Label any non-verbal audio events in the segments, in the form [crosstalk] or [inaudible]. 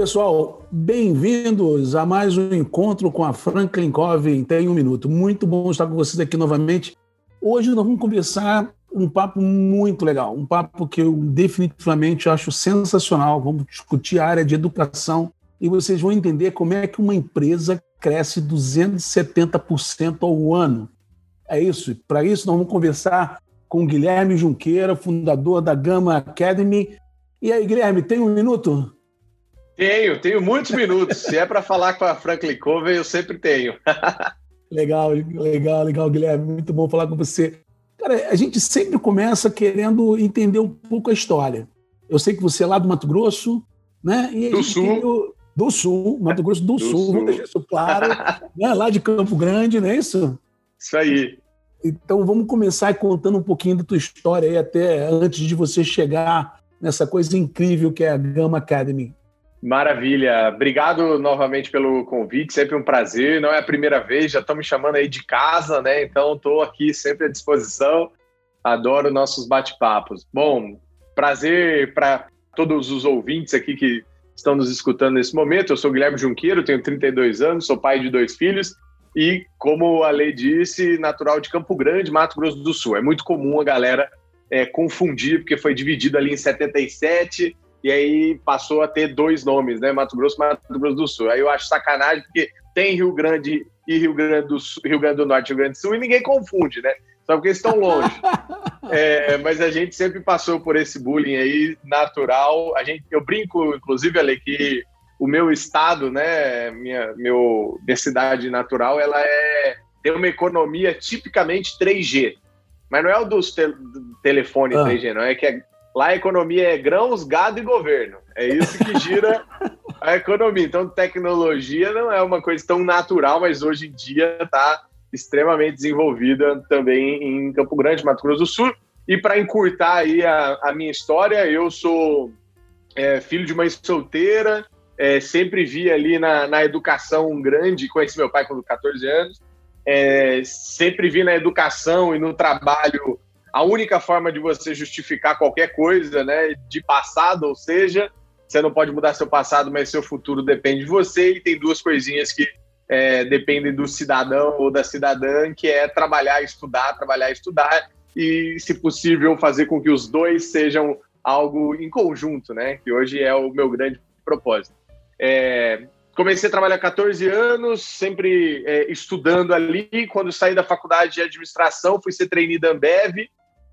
Pessoal, bem-vindos a mais um encontro com a Franklin Covey Tem um Minuto. Muito bom estar com vocês aqui novamente. Hoje nós vamos conversar um papo muito legal, um papo que eu definitivamente acho sensacional. Vamos discutir a área de educação e vocês vão entender como é que uma empresa cresce 270% ao ano. É isso. Para isso, nós vamos conversar com Guilherme Junqueira, fundador da Gama Academy. E aí, Guilherme, tem um minuto? Tenho, tenho muitos minutos. Se é para falar com a Franklin Covey, eu sempre tenho. [laughs] legal, legal, legal, Guilherme. Muito bom falar com você. Cara, a gente sempre começa querendo entender um pouco a história. Eu sei que você é lá do Mato Grosso, né? E do Sul. Do Sul, Mato Grosso do, do Sul, Sul, vamos deixar isso claro. [laughs] né? Lá de Campo Grande, não é isso? Isso aí. Então vamos começar contando um pouquinho da tua história aí, até antes de você chegar nessa coisa incrível que é a Gama Academy. Maravilha. Obrigado novamente pelo convite, sempre um prazer. Não é a primeira vez, já estão me chamando aí de casa, né? Então estou aqui sempre à disposição. Adoro nossos bate-papos. Bom, prazer para todos os ouvintes aqui que estão nos escutando nesse momento. Eu sou Guilherme Junqueiro, tenho 32 anos, sou pai de dois filhos e, como a lei disse, natural de Campo Grande, Mato Grosso do Sul. É muito comum a galera é, confundir, porque foi dividido ali em 77 e aí passou a ter dois nomes, né? Mato Grosso e Mato Grosso do Sul. Aí eu acho sacanagem, porque tem Rio Grande e Rio Grande do, Sul, Rio Grande do Norte e Rio Grande do Sul, e ninguém confunde, né? Só porque estão longe. [laughs] é, mas a gente sempre passou por esse bullying aí natural. A gente, eu brinco, inclusive, Ale, que o meu estado, né, minha, meu, minha cidade natural, ela é tem uma economia tipicamente 3G. Mas não é o dos te, do telefone ah. 3G, não é que é Lá a economia é grãos, gado e governo. É isso que gira [laughs] a economia. Então, tecnologia não é uma coisa tão natural, mas hoje em dia está extremamente desenvolvida também em Campo Grande, Mato Grosso do Sul. E para encurtar aí a, a, minha história, eu sou é, filho de mãe solteira, é, sempre vi ali na, na educação um grande, conheci meu pai com 14 anos, é, sempre vi na educação e no trabalho a única forma de você justificar qualquer coisa, né, de passado, ou seja, você não pode mudar seu passado, mas seu futuro depende de você, e tem duas coisinhas que é, dependem do cidadão ou da cidadã, que é trabalhar, estudar, trabalhar, estudar, e, se possível, fazer com que os dois sejam algo em conjunto, né, que hoje é o meu grande propósito. É, comecei a trabalhar há 14 anos, sempre é, estudando ali. Quando saí da faculdade de administração, fui ser trainee da Ambev,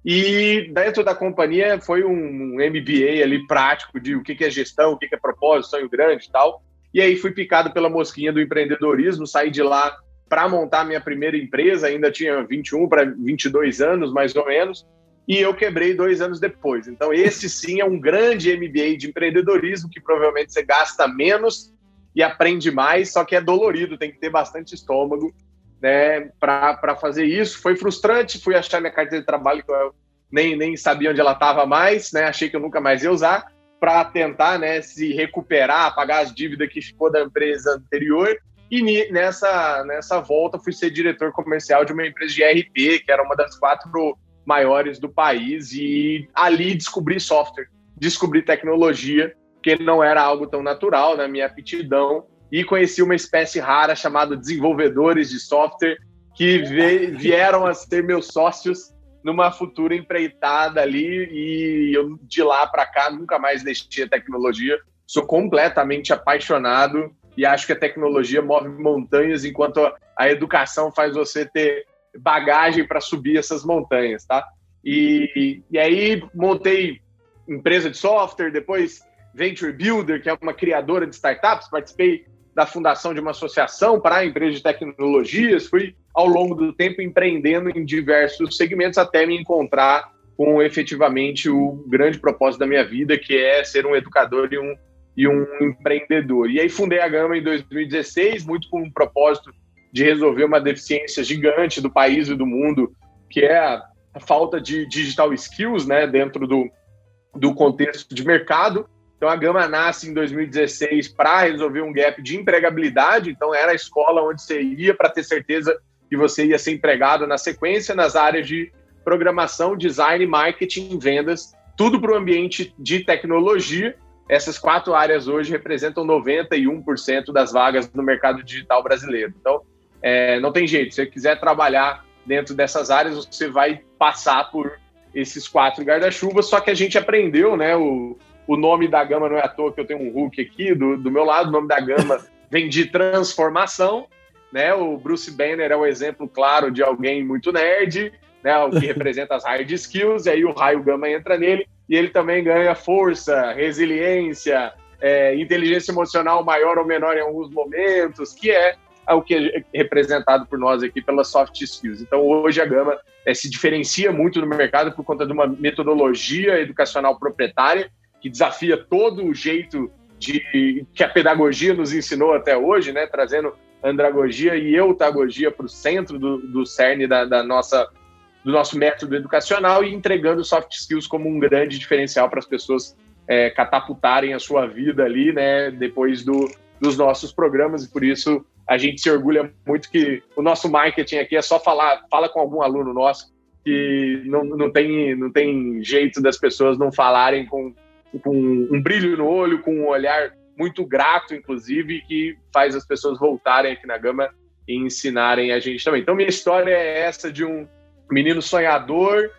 e dentro da companhia foi um MBA ali prático de o que é gestão, o que é propósito, sonho grande e tal. E aí fui picado pela mosquinha do empreendedorismo, saí de lá para montar minha primeira empresa, ainda tinha 21 para 22 anos, mais ou menos, e eu quebrei dois anos depois. Então, esse sim é um grande MBA de empreendedorismo que provavelmente você gasta menos e aprende mais, só que é dolorido, tem que ter bastante estômago né, para fazer isso. Foi frustrante, fui achar minha carteira de trabalho que eu nem, nem sabia onde ela estava mais, né, achei que eu nunca mais ia usar, para tentar né, se recuperar, pagar as dívidas que ficou da empresa anterior. E nessa, nessa volta fui ser diretor comercial de uma empresa de RP, que era uma das quatro maiores do país, e ali descobri software, descobri tecnologia, que não era algo tão natural na minha aptidão, e conheci uma espécie rara chamada desenvolvedores de software que vieram a ser meus sócios numa futura empreitada ali e eu de lá para cá nunca mais deixei a tecnologia. Sou completamente apaixonado e acho que a tecnologia move montanhas enquanto a educação faz você ter bagagem para subir essas montanhas, tá? E, e aí montei empresa de software, depois Venture Builder, que é uma criadora de startups, participei da fundação de uma associação para empresas de tecnologias, fui ao longo do tempo empreendendo em diversos segmentos até me encontrar com efetivamente o grande propósito da minha vida, que é ser um educador e um, e um empreendedor. E aí fundei a Gama em 2016, muito com o propósito de resolver uma deficiência gigante do país e do mundo, que é a, a falta de digital skills né, dentro do, do contexto de mercado. Então a Gama nasce em 2016 para resolver um gap de empregabilidade, então era a escola onde você ia para ter certeza que você ia ser empregado na sequência nas áreas de programação, design, marketing, vendas, tudo para o ambiente de tecnologia. Essas quatro áreas hoje representam 91% das vagas no mercado digital brasileiro. Então, é, não tem jeito. Se você quiser trabalhar dentro dessas áreas, você vai passar por esses quatro guarda-chuvas. Só que a gente aprendeu, né? O, o nome da gama não é à toa que eu tenho um Hulk aqui do, do meu lado. O nome da gama [laughs] vem de transformação. Né? O Bruce Banner é um exemplo claro de alguém muito nerd né, o que [laughs] representa as hard skills, e aí o raio gama entra nele, e ele também ganha força, resiliência, é, inteligência emocional maior ou menor em alguns momentos, que é o que é representado por nós aqui pelas soft skills. Então, hoje a Gama é, se diferencia muito no mercado por conta de uma metodologia educacional proprietária que desafia todo o jeito de que a pedagogia nos ensinou até hoje, né, trazendo andragogia e eutagogia para o centro do, do cerne da, da nossa do nosso método educacional e entregando soft skills como um grande diferencial para as pessoas é, catapultarem a sua vida ali, né, depois do, dos nossos programas e por isso a gente se orgulha muito que o nosso marketing aqui é só falar, fala com algum aluno nosso que não, não, tem, não tem jeito das pessoas não falarem com, com um brilho no olho, com um olhar muito grato, inclusive, que faz as pessoas voltarem aqui na Gama e ensinarem a gente também. Então, minha história é essa de um, menino sonhador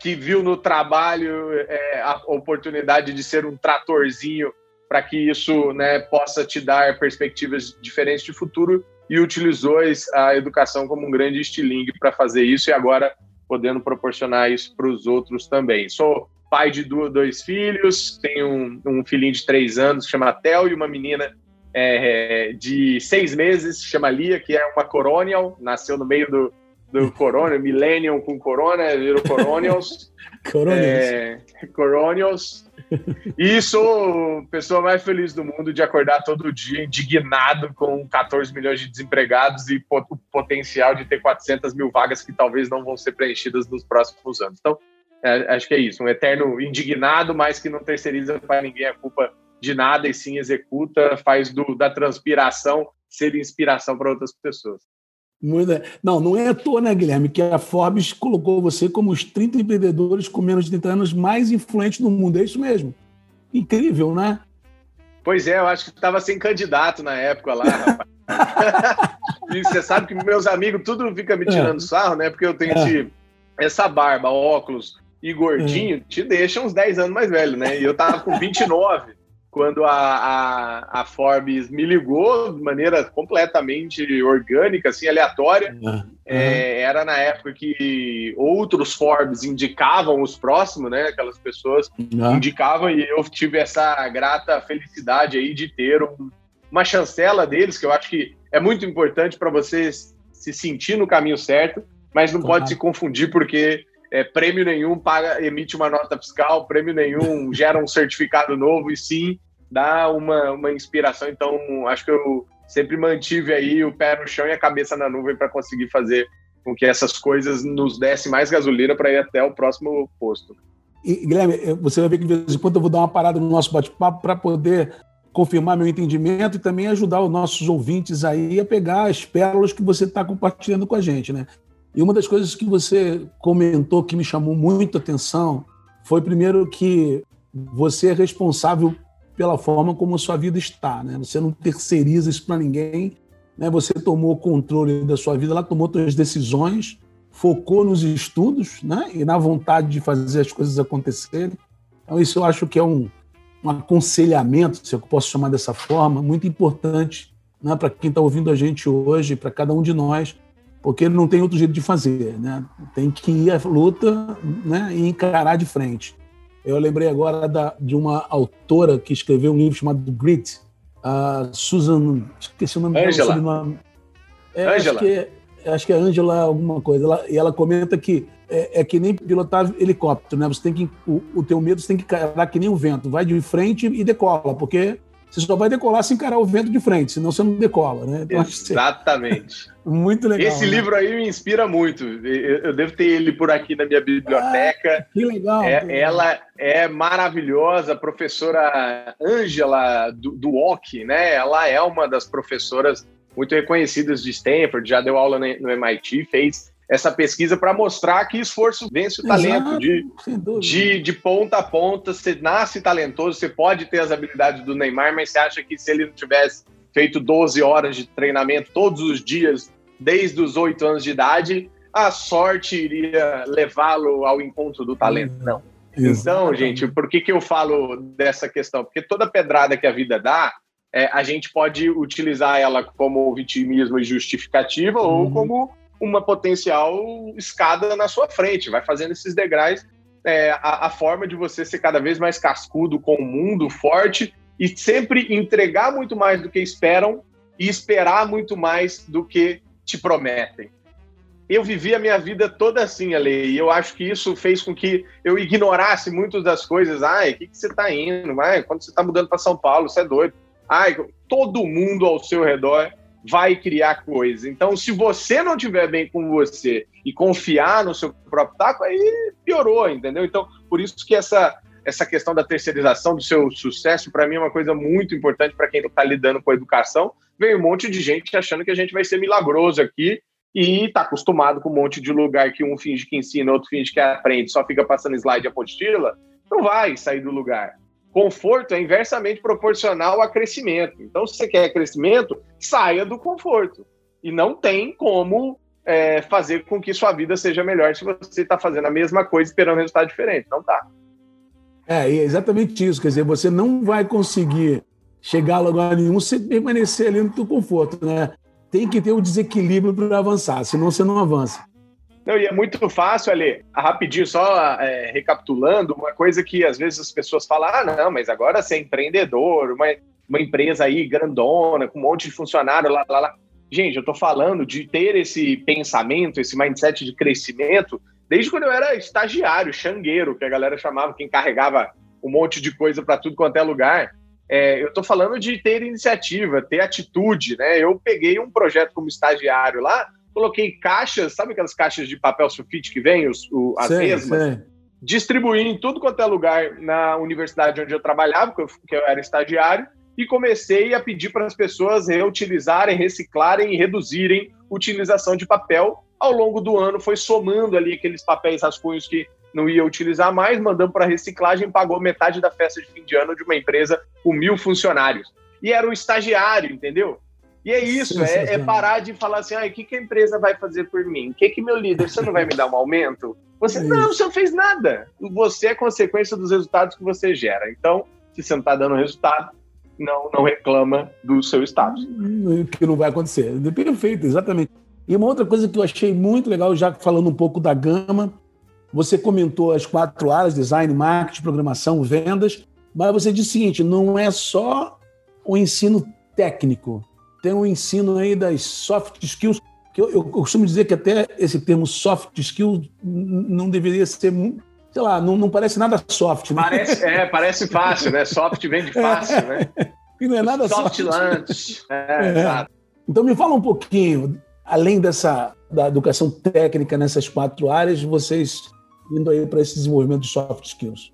que viu no trabalho é, a oportunidade de ser um tratorzinho para que isso né, possa te dar perspectivas diferentes de futuro e utilizou a educação como um grande estilingue para fazer isso e agora podendo proporcionar isso para os outros também. Sou pai de dois filhos, tenho um, um filhinho de três anos que chama Theo e uma menina é, de seis meses chama Lia, que é uma coronial, nasceu no meio do, do [laughs] Corona, Millennium com Corona, virou Coronials. [laughs] Coronials. É, Coronials. E sou a pessoa mais feliz do mundo de acordar todo dia indignado com 14 milhões de desempregados e o potencial de ter 400 mil vagas que talvez não vão ser preenchidas nos próximos anos. Então, é, acho que é isso, um eterno indignado, mas que não terceiriza para ninguém a culpa de nada e sim executa, faz do, da transpiração ser inspiração para outras pessoas. Muita... Não, não é à toa, né, Guilherme, que a Forbes colocou você como os 30 empreendedores com menos de 30 anos mais influentes do mundo. É isso mesmo. Incrível, né? Pois é, eu acho que estava sem candidato na época lá, rapaz. [laughs] e você sabe que meus amigos tudo fica me tirando é. sarro, né? Porque eu tenho é. esse, essa barba, óculos e gordinho, é. te deixa uns 10 anos mais velho, né? E eu tava com 29 [laughs] quando a, a, a, Forbes me ligou de maneira completamente orgânica, assim, aleatória. Uhum. É, era na época que outros Forbes indicavam os próximos, né? Aquelas pessoas uhum. indicavam e eu tive essa grata felicidade aí de ter um, uma chancela deles, que eu acho que é muito importante para você se sentir no caminho certo, mas não uhum. pode se confundir porque é, prêmio nenhum paga, emite uma nota fiscal, prêmio nenhum gera um certificado novo, e sim dá uma, uma inspiração. Então, acho que eu sempre mantive aí o pé no chão e a cabeça na nuvem para conseguir fazer com que essas coisas nos dessem mais gasolina para ir até o próximo posto. E, Guilherme, você vai ver que de vez em quando eu vou dar uma parada no nosso bate-papo para poder confirmar meu entendimento e também ajudar os nossos ouvintes aí a pegar as pérolas que você está compartilhando com a gente, né? E uma das coisas que você comentou que me chamou muito a atenção foi, primeiro, que você é responsável pela forma como a sua vida está. Né? Você não terceiriza isso para ninguém. Né? Você tomou controle da sua vida, ela tomou suas decisões, focou nos estudos né? e na vontade de fazer as coisas acontecerem. Então, isso eu acho que é um, um aconselhamento, se eu posso chamar dessa forma, muito importante né? para quem está ouvindo a gente hoje, para cada um de nós, porque não tem outro jeito de fazer, né? Tem que ir à luta né, e encarar de frente. Eu lembrei agora da, de uma autora que escreveu um livro chamado Grit, a Susan, esqueci o nome Angela. dela. É, Angela. É, acho que é Angela alguma coisa, ela, e ela comenta que é, é, que nem pilotar helicóptero, né? Você tem que o, o teu medo você tem que encarar que nem o vento, vai de frente e decola, porque você só vai decolar se encarar o vento de frente, senão você não decola, né? Então, Exatamente. [laughs] muito legal. Esse né? livro aí me inspira muito. Eu devo ter ele por aqui na minha biblioteca. Ah, que legal. É, ela é maravilhosa, a professora Ângela do, do OC, né? Ela é uma das professoras muito reconhecidas de Stanford, já deu aula no MIT, fez essa pesquisa para mostrar que esforço vence o talento, de, de, de, ponta a ponta. Você nasce talentoso, você pode ter as habilidades do Neymar, mas você acha que se ele não tivesse feito 12 horas de treinamento todos os dias, desde os 8 anos de idade, a sorte iria levá-lo ao encontro do talento? Uhum. Não. Então, gente, por que, que eu falo dessa questão? Porque toda pedrada que a vida dá, é, a gente pode utilizar ela como vitimismo e justificativa uhum. ou como uma potencial escada na sua frente, vai fazendo esses degraus. É, a, a, forma de você ser cada vez mais cascudo com o mundo, forte e sempre entregar muito mais do que esperam e esperar muito mais do que te prometem. Eu vivi a minha vida toda assim, Ale, e eu acho que isso fez com que eu ignorasse muitas das coisas. Ai, o que, que você está indo? Ai, quando você está mudando para São Paulo, você é doido. Ai, todo mundo ao seu redor vai criar coisas. Então, se você não tiver bem com você e confiar no seu próprio taco, aí piorou, entendeu? Então, por isso que essa essa questão da terceirização do seu sucesso, para mim, é uma coisa muito importante para quem está lidando com a educação. Vem um monte de gente achando que a gente vai ser milagroso aqui e está acostumado com um monte de lugar que um finge que ensina, outro finge que aprende, só fica passando slide apostila. Não vai sair do lugar. Conforto é inversamente proporcional a crescimento. Então, se você quer crescimento, saia do conforto. E não tem como é, fazer com que sua vida seja melhor se você está fazendo a mesma coisa esperando resultado diferente. Não tá. É, é exatamente isso. Quer dizer, você não vai conseguir chegar a lugar nenhum se permanecer ali no seu conforto, né? Tem que ter o desequilíbrio para avançar, senão você não avança. Não, e é muito fácil, ali, rapidinho, só é, recapitulando, uma coisa que às vezes as pessoas falam, ah, não, mas agora você é empreendedor, uma, uma empresa aí grandona, com um monte de funcionário, lá, lá, lá. Gente, eu tô falando de ter esse pensamento, esse mindset de crescimento, desde quando eu era estagiário, xangueiro, que a galera chamava, quem carregava um monte de coisa para tudo quanto é lugar. É, eu tô falando de ter iniciativa, ter atitude, né? Eu peguei um projeto como estagiário lá, coloquei caixas, sabe aquelas caixas de papel sulfite que vem, os, o, as sei, mesmas? Sei. Distribuí em tudo quanto é lugar na universidade onde eu trabalhava, porque eu, porque eu era estagiário, e comecei a pedir para as pessoas reutilizarem, reciclarem e reduzirem a utilização de papel. Ao longo do ano, foi somando ali aqueles papéis rascunhos que não ia utilizar mais, mandando para reciclagem, pagou metade da festa de fim de ano de uma empresa com mil funcionários. E era um estagiário, entendeu? E é isso, é, é, parar de falar assim, ah, o que, que a empresa vai fazer por mim? O que, que meu líder, você não vai me dar um aumento? Você, é não, você não fez nada. Você é consequência dos resultados que você gera. Então, se você não está dando resultado, não, não reclama do seu status. Que não vai acontecer. Perfeito, exatamente. E uma outra coisa que eu achei muito legal, já falando um pouco da gama, você comentou as quatro áreas, design, marketing, programação, vendas, mas você disse o seguinte, não é só o ensino técnico, tem um ensino aí das soft skills, que eu, eu costumo dizer que até esse termo soft skills não deveria ser, sei lá, não, não parece nada soft. Né? Parece, é, parece fácil, né? Soft vem de [laughs] fácil, é. né? E não é nada soft. Soft lunch. É, é. Então me fala um pouquinho, além dessa da educação técnica nessas quatro áreas, vocês indo aí para esse desenvolvimento de soft skills.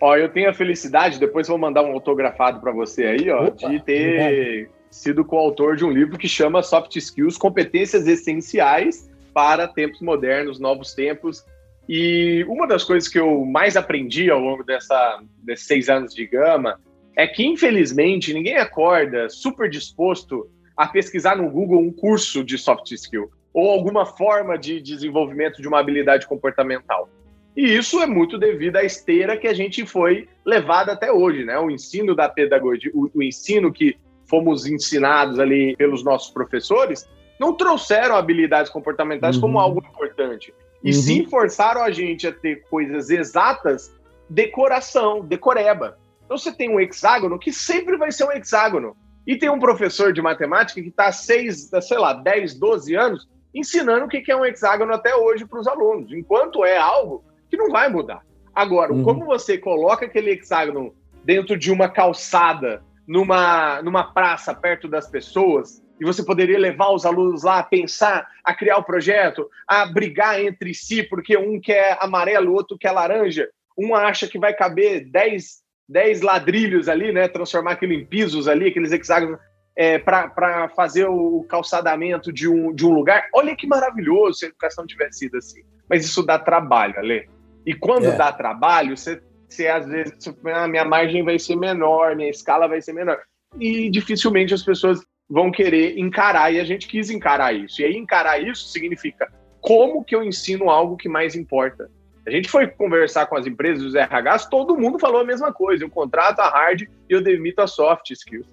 Ó, eu tenho a felicidade, depois vou mandar um autografado para você aí, ó, Opa, de ter sido coautor de um livro que chama Soft Skills Competências Essenciais para Tempos Modernos, Novos Tempos. E uma das coisas que eu mais aprendi ao longo dessa, desses seis anos de Gama é que, infelizmente, ninguém acorda super disposto a pesquisar no Google um curso de soft skill ou alguma forma de desenvolvimento de uma habilidade comportamental. E isso é muito devido à esteira que a gente foi levado até hoje, né? O ensino da pedagogia, o, o ensino que fomos ensinados ali pelos nossos professores, não trouxeram habilidades comportamentais uhum. como algo importante. E uhum. sim forçaram a gente a ter coisas exatas, decoração, decoreba. Então você tem um hexágono que sempre vai ser um hexágono. E tem um professor de matemática que está há seis, sei lá, 10, 12 anos ensinando o que é um hexágono até hoje para os alunos, enquanto é algo que não vai mudar. Agora, uhum. como você coloca aquele hexágono dentro de uma calçada, numa, numa praça perto das pessoas, e você poderia levar os alunos lá a pensar, a criar o projeto, a brigar entre si, porque um quer amarelo, o outro quer laranja, um acha que vai caber 10, 10 ladrilhos ali, né? Transformar aquilo em pisos ali, aqueles hexágonos, é, para fazer o calçadamento de um, de um lugar. Olha que maravilhoso se a educação tivesse sido assim. Mas isso dá trabalho, Ale. E quando é. dá trabalho, você, você às vezes, a ah, minha margem vai ser menor, minha escala vai ser menor. E dificilmente as pessoas vão querer encarar, e a gente quis encarar isso. E aí, encarar isso significa como que eu ensino algo que mais importa. A gente foi conversar com as empresas, os RHs, todo mundo falou a mesma coisa. Eu contrato a hard e eu demito a soft skills.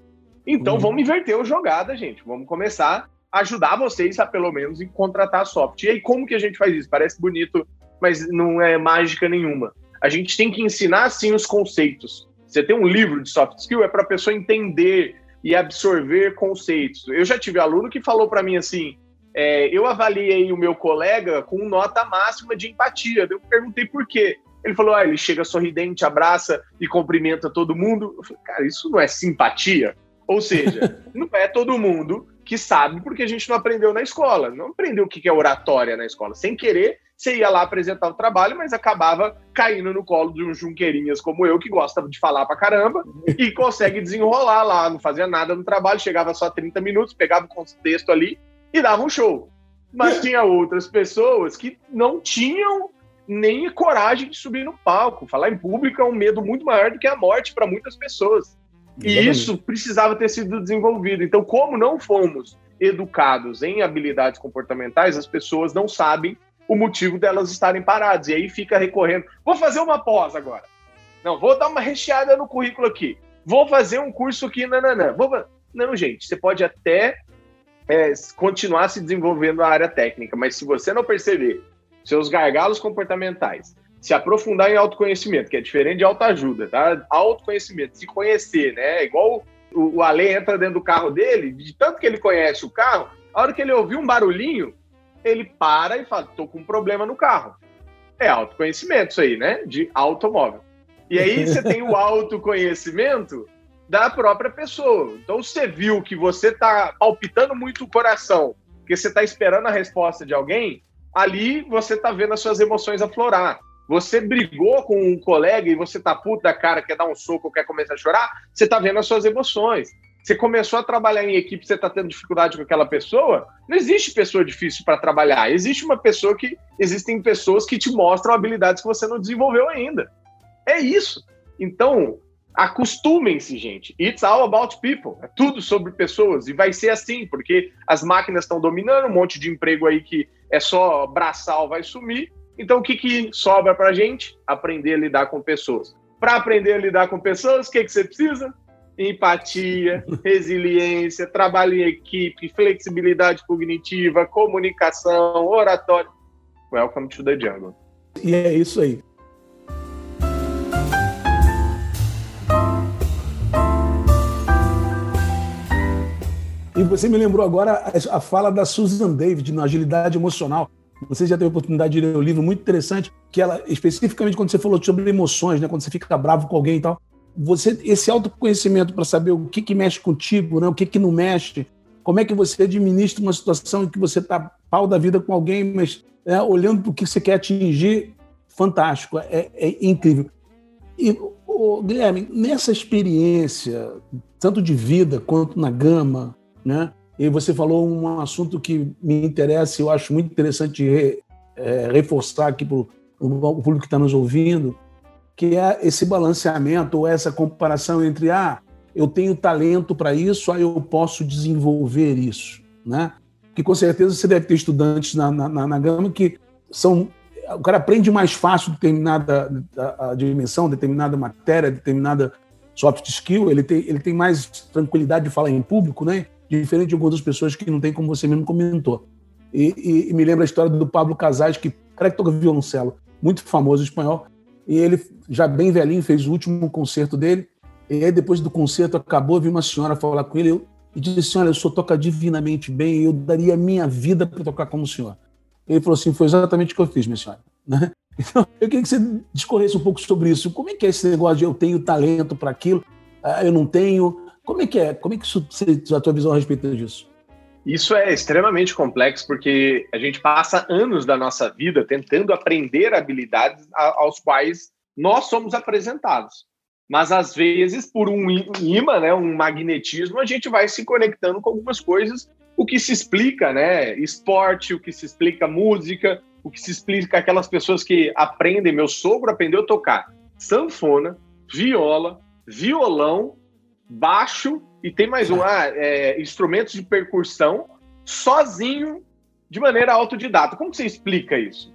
Então, uhum. vamos inverter o jogada, gente. Vamos começar a ajudar vocês a, pelo menos, em contratar soft. E aí, como que a gente faz isso? Parece bonito, mas não é mágica nenhuma. A gente tem que ensinar, sim, os conceitos. Você tem um livro de soft skill, é para a pessoa entender e absorver conceitos. Eu já tive aluno que falou para mim assim: é, eu avaliei o meu colega com nota máxima de empatia. Eu perguntei por quê. Ele falou: ah, ele chega sorridente, abraça e cumprimenta todo mundo. Eu falei, cara, isso não é simpatia? Ou seja, [laughs] não é todo mundo que sabe porque a gente não aprendeu na escola. Não aprendeu o que é oratória na escola. Sem querer, você ia lá apresentar o trabalho, mas acabava caindo no colo de um junqueirinhas como eu, que gosta de falar pra caramba, e consegue desenrolar lá, não fazia nada no trabalho, chegava só 30 minutos, pegava o contexto ali e dava um show. Mas tinha outras pessoas que não tinham nem coragem de subir no palco. Falar em público é um medo muito maior do que a morte para muitas pessoas. E isso precisava ter sido desenvolvido. Então, como não fomos educados em habilidades comportamentais, as pessoas não sabem o motivo delas estarem paradas. E aí fica recorrendo. Vou fazer uma pós agora. Não, vou dar uma recheada no currículo aqui. Vou fazer um curso aqui, nananã. Vou... Não, gente, você pode até é, continuar se desenvolvendo a área técnica, mas se você não perceber seus gargalos comportamentais, se aprofundar em autoconhecimento, que é diferente de autoajuda, tá? Autoconhecimento, se conhecer, né? Igual o, o Ale entra dentro do carro dele, de tanto que ele conhece o carro, a hora que ele ouvir um barulhinho, ele para e fala: tô com um problema no carro. É autoconhecimento isso aí, né? De automóvel. E aí [laughs] você tem o autoconhecimento da própria pessoa. Então você viu que você tá palpitando muito o coração, porque você tá esperando a resposta de alguém, ali você tá vendo as suas emoções aflorar. Você brigou com um colega e você tá puto da cara, quer dar um soco, quer começar a chorar, você tá vendo as suas emoções. Você começou a trabalhar em equipe, você está tendo dificuldade com aquela pessoa, não existe pessoa difícil para trabalhar. Existe uma pessoa que. Existem pessoas que te mostram habilidades que você não desenvolveu ainda. É isso. Então, acostumem-se, gente. It's all about people. É tudo sobre pessoas. E vai ser assim, porque as máquinas estão dominando, um monte de emprego aí que é só braçal vai sumir. Então, o que, que sobra para gente? Aprender a lidar com pessoas. Para aprender a lidar com pessoas, o que, que você precisa? empatia, [laughs] resiliência, trabalho em equipe, flexibilidade cognitiva, comunicação, oratório. Welcome to the jungle. E é isso aí. E você me lembrou agora a fala da Susan David na agilidade emocional. Você já teve a oportunidade de ler um livro muito interessante, que ela, especificamente quando você falou sobre emoções, né, quando você fica bravo com alguém e tal, você esse autoconhecimento para saber o que, que mexe contigo, né? o que, que não mexe, como é que você administra uma situação em que você está pau da vida com alguém, mas é, olhando para o que você quer atingir, fantástico, é, é incrível. E, oh, Guilherme, nessa experiência, tanto de vida quanto na gama, né? E você falou um assunto que me interessa, eu acho muito interessante re, é, reforçar aqui para o público que está nos ouvindo, que é esse balanceamento ou essa comparação entre ah, eu tenho talento para isso, aí eu posso desenvolver isso, né? Que com certeza você deve ter estudantes na, na, na gama que são o cara aprende mais fácil determinada a, a dimensão, determinada matéria, determinada soft skill, ele tem, ele tem mais tranquilidade de falar em público, né? Diferente de algumas pessoas que não tem, como você mesmo comentou. E, e, e me lembra a história do Pablo Casais, que cara que toca violoncelo, muito famoso espanhol, e ele, já bem velhinho, fez o último concerto dele. E aí, depois do concerto acabou, vi uma senhora falar com ele. e disse: Olha, o senhor toca divinamente bem, eu daria a minha vida para tocar como o senhor. Ele falou assim: Foi exatamente o que eu fiz, minha senhora. [laughs] Né? Então, eu queria que você discorresse um pouco sobre isso. Como é que é esse negócio de eu tenho talento para aquilo, ah, eu não tenho? Como é que é? Como é que isso, a tua visão a respeito disso? Isso é extremamente complexo porque a gente passa anos da nossa vida tentando aprender habilidades aos quais nós somos apresentados. Mas às vezes, por um imã, né, um magnetismo, a gente vai se conectando com algumas coisas, o que se explica, né, esporte, o que se explica música, o que se explica aquelas pessoas que aprendem. Meu sogro aprendeu a tocar sanfona, viola, violão, baixo e tem mais um, ah, é, instrumentos de percussão, sozinho, de maneira autodidata. Como você explica isso?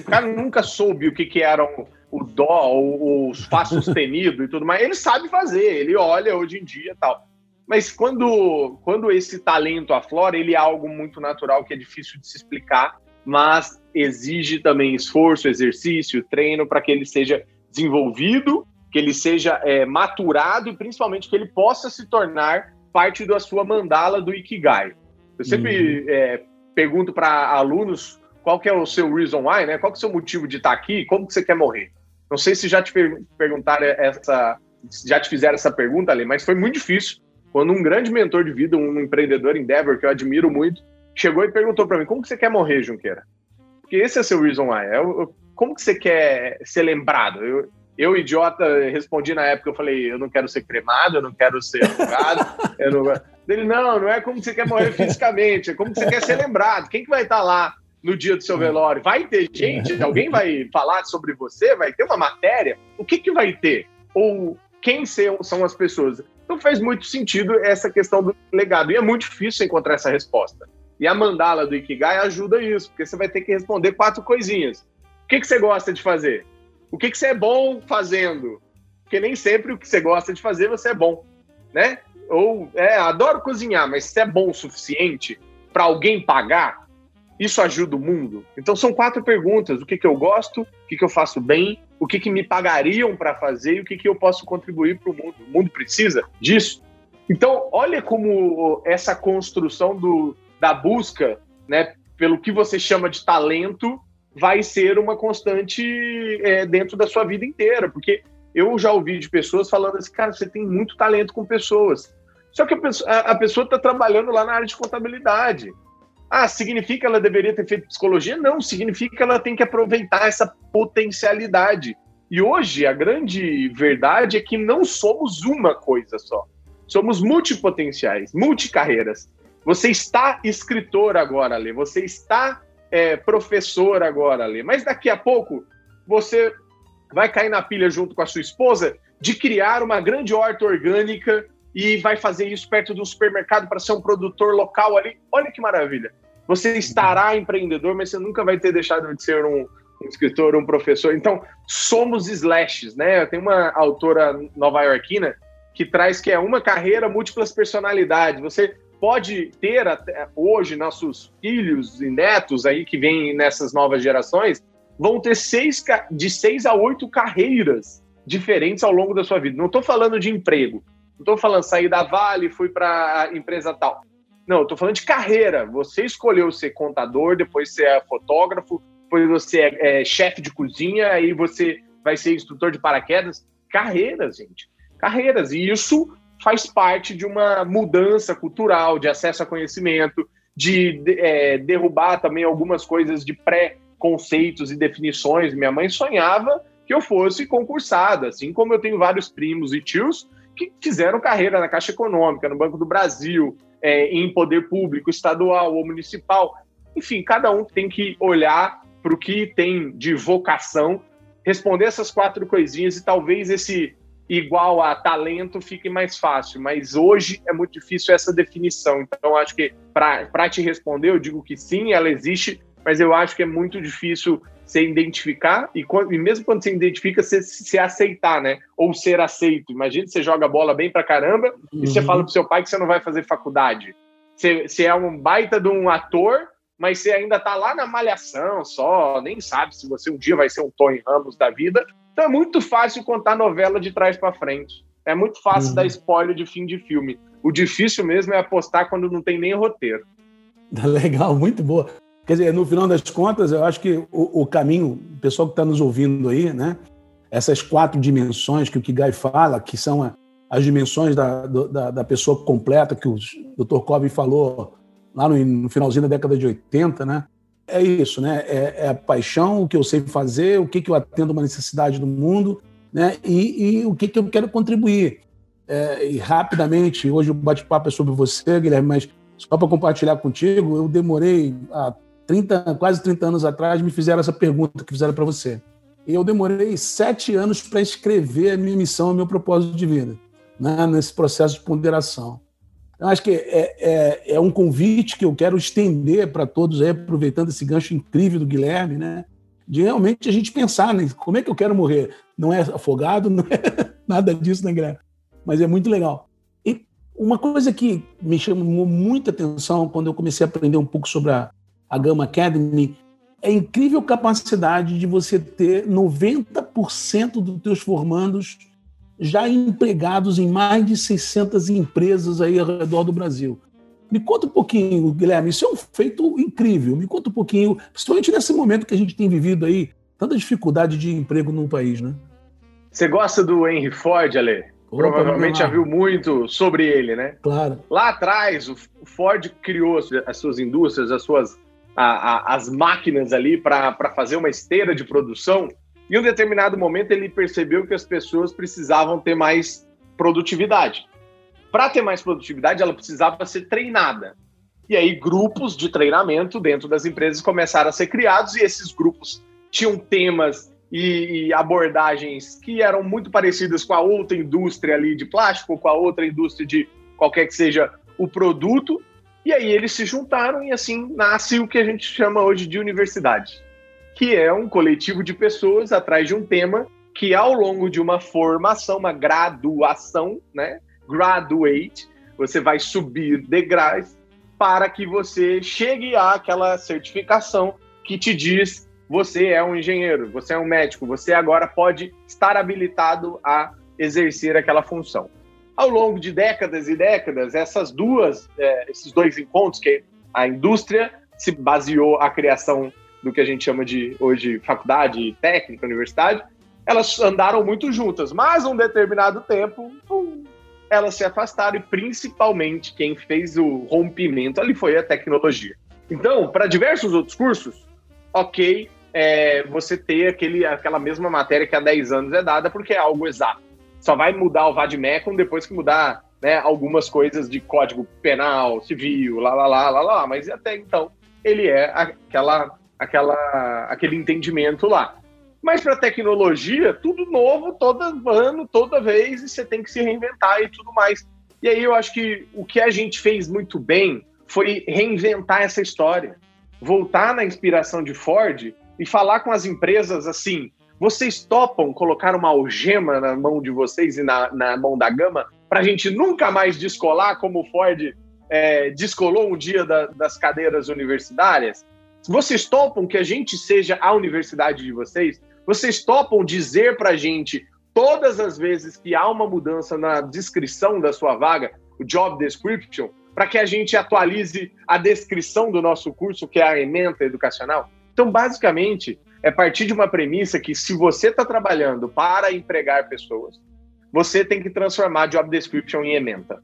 O cara [laughs] nunca soube o que, que era o, o dó, o, o fá sustenido [laughs] e tudo mais. Ele sabe fazer, ele olha hoje em dia tal. Mas quando, quando esse talento aflora, ele é algo muito natural que é difícil de se explicar, mas exige também esforço, exercício, treino para que ele seja desenvolvido que ele seja é, maturado e principalmente que ele possa se tornar parte da sua mandala do Ikigai. Eu sempre uhum. é, pergunto para alunos qual que é o seu reason why, né? Qual que é o seu motivo de estar tá aqui? Como que você quer morrer? Não sei se já te per perguntaram essa, já te fizeram essa pergunta, ali, mas foi muito difícil quando um grande mentor de vida, um empreendedor Endeavor que eu admiro muito, chegou e perguntou para mim: como que você quer morrer, Junqueira? Porque esse é seu reason why. É o, como que você quer ser lembrado? Eu, eu, idiota, respondi na época, eu falei, eu não quero ser cremado, eu não quero ser afogado. eu não... Ele, não, não é como você quer morrer fisicamente, é como você quer ser lembrado. Quem que vai estar lá no dia do seu velório? Vai ter gente? Alguém vai falar sobre você? Vai ter uma matéria? O que que vai ter? Ou quem são as pessoas? Então faz muito sentido essa questão do legado. E é muito difícil encontrar essa resposta. E a mandala do Ikigai ajuda isso, porque você vai ter que responder quatro coisinhas. O que, que você gosta de fazer? O que, que você é bom fazendo. Porque nem sempre o que você gosta de fazer você é bom, né? Ou, é, adoro cozinhar, mas se é bom o suficiente para alguém pagar, isso ajuda o mundo? Então são quatro perguntas: o que, que eu gosto, o que, que eu faço bem, o que, que me pagariam para fazer e o que, que eu posso contribuir para o mundo. O mundo precisa disso. Então, olha como essa construção do, da busca né, pelo que você chama de talento vai ser uma constante é, dentro da sua vida inteira, porque eu já ouvi de pessoas falando assim, cara, você tem muito talento com pessoas. Só que a pessoa está trabalhando lá na área de contabilidade. Ah, significa que ela deveria ter feito psicologia? Não, significa que ela tem que aproveitar essa potencialidade. E hoje a grande verdade é que não somos uma coisa só. Somos multipotenciais, multicarreiras. Você está escritor agora, Lê. Você está é, professor agora ali, mas daqui a pouco você vai cair na pilha junto com a sua esposa de criar uma grande horta orgânica e vai fazer isso perto de um supermercado para ser um produtor local ali. Olha que maravilha. Você estará empreendedor, mas você nunca vai ter deixado de ser um, um escritor, um professor. Então, somos slashes, né? Tem uma autora nova-iorquina que traz que é uma carreira, múltiplas personalidades. Você pode ter até hoje nossos filhos e netos aí que vêm nessas novas gerações vão ter seis, de seis a oito carreiras diferentes ao longo da sua vida. Não estou falando de emprego, não estou falando sair da Vale, fui para empresa tal. Não, estou falando de carreira. Você escolheu ser contador, depois ser é fotógrafo, depois você é, é chefe de cozinha, aí você vai ser instrutor de paraquedas. Carreiras, gente. Carreiras. E isso faz parte de uma mudança cultural, de acesso a conhecimento, de é, derrubar também algumas coisas de pré-conceitos e definições. Minha mãe sonhava que eu fosse concursada, assim como eu tenho vários primos e tios que fizeram carreira na Caixa Econômica, no Banco do Brasil, é, em poder público, estadual ou municipal. Enfim, cada um tem que olhar para o que tem de vocação, responder essas quatro coisinhas e talvez esse igual a talento fique mais fácil, mas hoje é muito difícil essa definição. Então, acho que para te responder, eu digo que sim, ela existe, mas eu acho que é muito difícil se identificar e, quando, e mesmo quando se identifica, se, se aceitar, né? Ou ser aceito. Imagina você joga bola bem pra caramba uhum. e você uhum. fala pro seu pai que você não vai fazer faculdade. Você, você é um baita de um ator, mas você ainda tá lá na malhação só, nem sabe se você um dia vai ser um Tony Ramos da vida, então é muito fácil contar novela de trás para frente. É muito fácil uhum. dar spoiler de fim de filme. O difícil mesmo é apostar quando não tem nem roteiro. [laughs] Legal, muito boa. Quer dizer, no final das contas, eu acho que o, o caminho, o pessoal que está nos ouvindo aí, né? Essas quatro dimensões que o Kigai fala, que são as dimensões da, da, da pessoa completa, que o Dr. Kobe falou lá no, no, finalzinho da década de 80, né? É isso, né? É, é, a paixão, o que eu sei fazer, o que, que eu atendo uma necessidade do mundo, né? E, e o que, que eu quero contribuir. É, e rapidamente, hoje o bate-papo é sobre você, Guilherme, mas só para compartilhar contigo, eu demorei há 30, quase 30 anos atrás, me fizeram essa pergunta que fizeram para você. E eu demorei sete anos para escrever a minha missão, o meu propósito de vida, né? nesse processo de ponderação. Eu acho que é, é, é um convite que eu quero estender para todos aí, aproveitando esse gancho incrível do Guilherme, né? De realmente a gente pensar, né? Como é que eu quero morrer? Não é afogado, [laughs] não é nada disso, né, Guilherme? Mas é muito legal. E uma coisa que me chamou muita atenção quando eu comecei a aprender um pouco sobre a, a Gama Academy é a incrível capacidade de você ter 90% dos teus formandos já empregados em mais de 600 empresas aí ao redor do Brasil. Me conta um pouquinho, Guilherme, isso é um feito incrível. Me conta um pouquinho, principalmente nesse momento que a gente tem vivido aí, tanta dificuldade de emprego no país, né? Você gosta do Henry Ford, Ale? Opa, Provavelmente já viu muito sobre ele, né? Claro. Lá atrás, o Ford criou as suas indústrias, as suas a, a, as máquinas ali para fazer uma esteira de produção em um determinado momento, ele percebeu que as pessoas precisavam ter mais produtividade. Para ter mais produtividade, ela precisava ser treinada. E aí, grupos de treinamento dentro das empresas começaram a ser criados, e esses grupos tinham temas e, e abordagens que eram muito parecidas com a outra indústria ali de plástico, com a outra indústria de qualquer que seja o produto. E aí eles se juntaram e assim nasce o que a gente chama hoje de universidade que é um coletivo de pessoas atrás de um tema que ao longo de uma formação, uma graduação, né, graduate, você vai subir degraus para que você chegue àquela certificação que te diz você é um engenheiro, você é um médico, você agora pode estar habilitado a exercer aquela função. Ao longo de décadas e décadas, essas duas, é, esses dois encontros, que a indústria se baseou a criação do que a gente chama de hoje faculdade, técnica, universidade, elas andaram muito juntas, mas um determinado tempo pum, elas se afastaram e principalmente quem fez o rompimento ali foi a tecnologia. Então, para diversos outros cursos, ok, é, você ter aquele, aquela mesma matéria que há 10 anos é dada porque é algo exato. Só vai mudar o VADMECUM depois que mudar né, algumas coisas de código penal, civil, lá, lá, lá, lá, lá, mas até então ele é aquela aquela, aquele entendimento lá. Mas para tecnologia, tudo novo, todo ano, toda vez, e você tem que se reinventar e tudo mais. E aí eu acho que o que a gente fez muito bem foi reinventar essa história. Voltar na inspiração de Ford e falar com as empresas assim: vocês topam colocar uma algema na mão de vocês e na, na mão da gama para a gente nunca mais descolar como o Ford é, descolou um dia da, das cadeiras universitárias? Vocês topam que a gente seja a universidade de vocês? Vocês topam dizer para a gente todas as vezes que há uma mudança na descrição da sua vaga, o job description, para que a gente atualize a descrição do nosso curso, que é a ementa educacional? Então, basicamente, é partir de uma premissa que se você está trabalhando para empregar pessoas, você tem que transformar job description em ementa.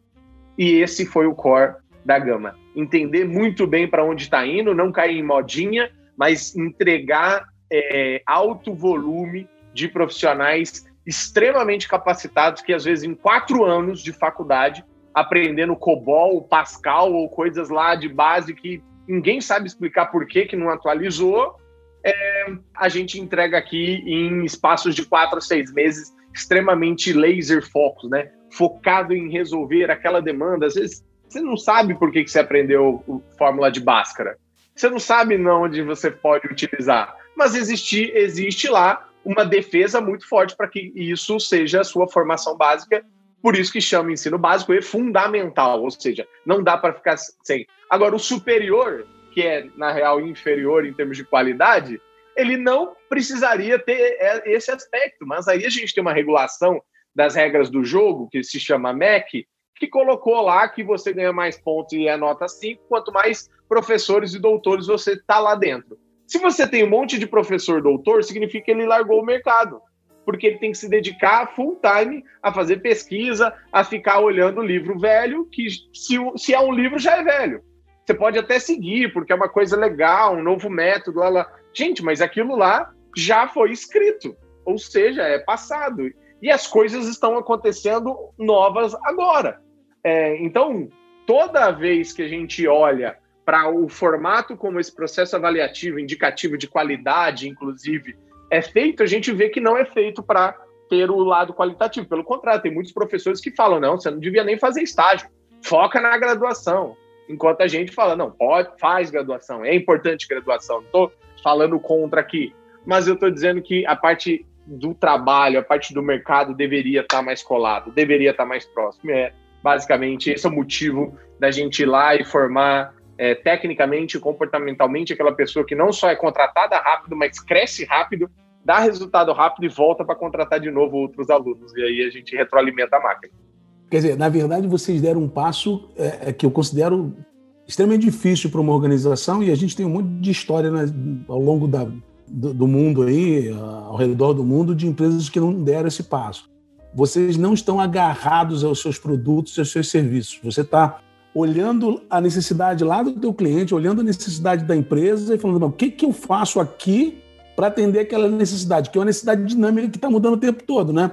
E esse foi o core da gama. Entender muito bem para onde está indo, não cair em modinha, mas entregar é, alto volume de profissionais extremamente capacitados que, às vezes, em quatro anos de faculdade, aprendendo COBOL, Pascal ou coisas lá de base que ninguém sabe explicar por que, que não atualizou, é, a gente entrega aqui em espaços de quatro a seis meses extremamente laser focus, né? Focado em resolver aquela demanda. Às vezes você não sabe por que, que você aprendeu fórmula de Bhaskara. Você não sabe onde você pode utilizar. Mas existe, existe lá uma defesa muito forte para que isso seja a sua formação básica. Por isso que chama ensino básico e fundamental, ou seja, não dá para ficar sem. Agora, o superior, que é, na real, inferior em termos de qualidade, ele não precisaria ter esse aspecto. Mas aí a gente tem uma regulação das regras do jogo, que se chama MEC, que colocou lá que você ganha mais pontos e é nota 5, quanto mais professores e doutores você está lá dentro. Se você tem um monte de professor doutor, significa que ele largou o mercado, porque ele tem que se dedicar full time a fazer pesquisa, a ficar olhando o livro velho, que se, se é um livro já é velho. Você pode até seguir, porque é uma coisa legal, um novo método. Lá, lá. Gente, mas aquilo lá já foi escrito, ou seja, é passado. E as coisas estão acontecendo novas agora. É, então, toda vez que a gente olha para o formato como esse processo avaliativo, indicativo de qualidade, inclusive, é feito, a gente vê que não é feito para ter o lado qualitativo. Pelo contrário, tem muitos professores que falam: não, você não devia nem fazer estágio, foca na graduação. Enquanto a gente fala: não, pode, faz graduação, é importante graduação. Não estou falando contra aqui, mas eu estou dizendo que a parte do trabalho, a parte do mercado deveria estar tá mais colado, deveria estar tá mais próximo. É, Basicamente, esse é o motivo da gente ir lá e formar é, tecnicamente e comportamentalmente aquela pessoa que não só é contratada rápido, mas cresce rápido, dá resultado rápido e volta para contratar de novo outros alunos. E aí a gente retroalimenta a máquina. Quer dizer, na verdade, vocês deram um passo é, é que eu considero extremamente difícil para uma organização e a gente tem um monte de história né, ao longo da, do, do, mundo aí, ao redor do mundo, de empresas que não deram esse passo vocês não estão agarrados aos seus produtos e aos seus serviços. Você está olhando a necessidade lá do teu cliente, olhando a necessidade da empresa e falando, o que, que eu faço aqui para atender aquela necessidade? Que é uma necessidade dinâmica que está mudando o tempo todo, né?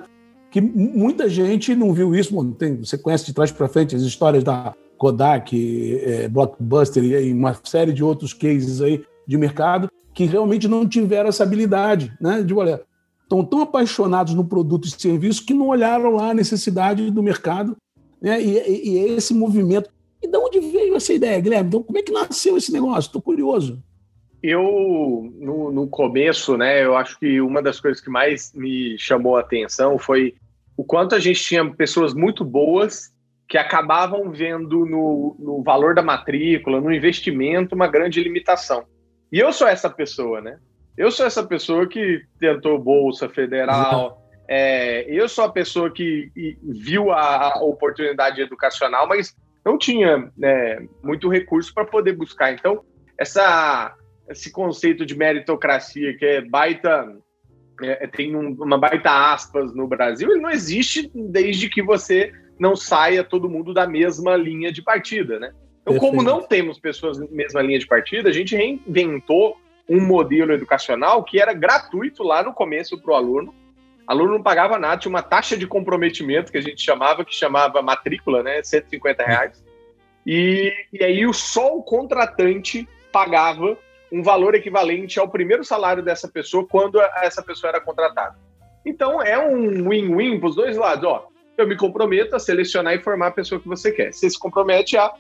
Que muita gente não viu isso. Tem, você conhece de trás para frente as histórias da Kodak, é, Blockbuster e uma série de outros cases aí de mercado que realmente não tiveram essa habilidade, né? De olhar, estão tão apaixonados no produto e serviço que não olharam lá a necessidade do mercado né? e, e, e esse movimento. E de onde veio essa ideia, Guilherme? Então, como é que nasceu esse negócio? Estou curioso. Eu, no, no, começo, né, eu acho que uma das coisas que mais me chamou a atenção foi o quanto a gente tinha pessoas muito boas que acabavam vendo no, no valor da matrícula, no investimento, uma grande limitação. E eu sou essa pessoa, né? Eu sou essa pessoa que tentou Bolsa Federal, é, eu sou a pessoa que viu a, oportunidade educacional, mas não tinha né, muito recurso para poder buscar. Então, essa, esse conceito de meritocracia, que é baita. É, tem um, uma baita aspas no Brasil, ele não existe desde que você não saia todo mundo da mesma linha de partida, né? Então, Perfeito. como não temos pessoas na mesma linha de partida, a gente reinventou um modelo educacional que era gratuito lá no começo para o aluno. Aluno não pagava nada, tinha uma taxa de comprometimento que a gente chamava, que chamava matrícula, né? 150 reais. E, e aí só o contratante pagava um valor equivalente ao primeiro salário dessa pessoa quando essa pessoa era contratada. Então é um win-win para os dois lados. Ó, eu me comprometo a selecionar e formar a pessoa que você quer. Você se compromete a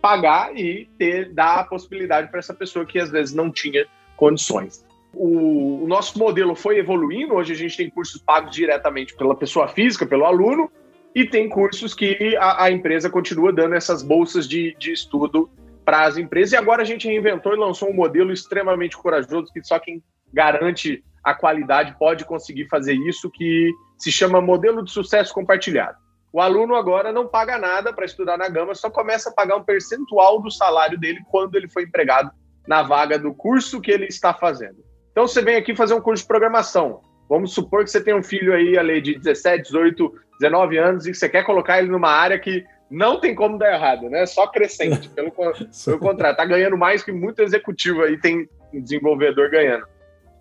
pagar e ter, dar a possibilidade para essa pessoa que às vezes não tinha condições. O, o, nosso modelo foi evoluindo, hoje a gente tem cursos pagos diretamente pela pessoa física, pelo aluno, e tem cursos que a, a empresa continua dando essas bolsas de, de estudo para as empresas. E agora a gente reinventou e lançou um modelo extremamente corajoso, que só quem garante a qualidade pode conseguir fazer isso, que se chama modelo de sucesso compartilhado. O aluno agora não paga nada para estudar na Gama, só começa a pagar um percentual do salário dele quando ele foi empregado na vaga do curso que ele está fazendo. Então você vem aqui fazer um curso de programação. Vamos supor que você tem um filho aí, ali de 17, 18, 19 anos e que você quer colocar ele numa área que não tem como dar errado, né? Só crescente. [laughs] Pelo, pelo contrário, tá ganhando mais que muito executivo aí tem desenvolvedor ganhando.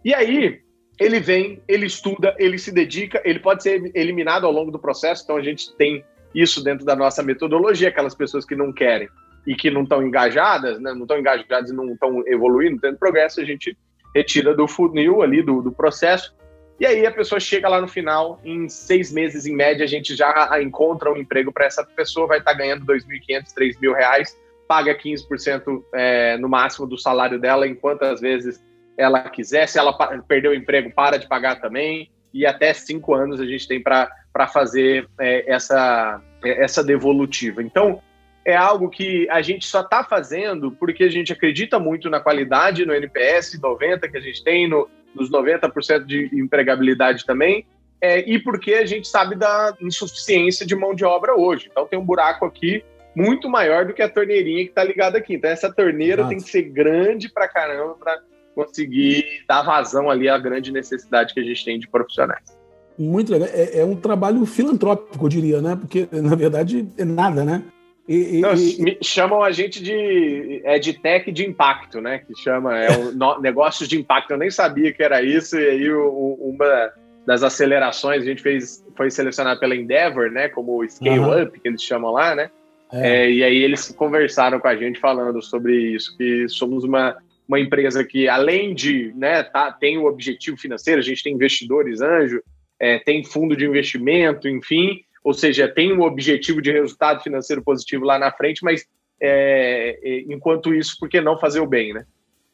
E aí, ele vem, ele estuda, ele se dedica, ele pode ser eliminado ao longo do processo, então a gente tem isso dentro da nossa metodologia, aquelas pessoas que não querem e que não estão engajadas, né, não estão engajadas e não estão evoluindo, tendo progresso, a gente retira do funil ali, do, do processo, e aí a pessoa chega lá no final, em seis meses, em média, a gente já encontra um emprego para essa pessoa, vai estar tá ganhando 2.500, 3.000 reais, paga 15% é, no máximo do salário dela, em quantas vezes ela quiser. Se ela perdeu o emprego, para de pagar também. E até cinco anos a gente tem para fazer é, essa, essa devolutiva. Então, é algo que a gente só está fazendo porque a gente acredita muito na qualidade no NPS 90 que a gente tem, no, nos 90% de empregabilidade também, é, e porque a gente sabe da insuficiência de mão de obra hoje. Então tem um buraco aqui muito maior do que a torneirinha que está ligada aqui. Então essa torneira Exato. tem que ser grande para caramba para conseguir dar vazão ali à grande necessidade que a gente tem de profissionais. Muito legal. É, é um trabalho filantrópico, eu diria, né? Porque, na verdade, é nada, né? E, Não, e... Chamam a gente de é de tech de impacto, né? Que chama é o no, negócios de impacto. Eu nem sabia que era isso, e aí o, uma das acelerações a gente fez foi selecionado pela Endeavor, né? Como o Scale uhum. Up, que eles chamam lá, né? É. É, e aí eles conversaram com a gente falando sobre isso, que somos uma, uma empresa que, além de né, tá, tem o objetivo financeiro, a gente tem investidores anjo, é, tem fundo de investimento, enfim, ou seja, tem um objetivo de resultado financeiro positivo lá na frente, mas é, é enquanto isso, por que não fazer o bem, né?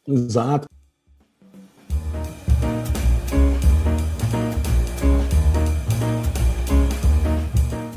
Exato.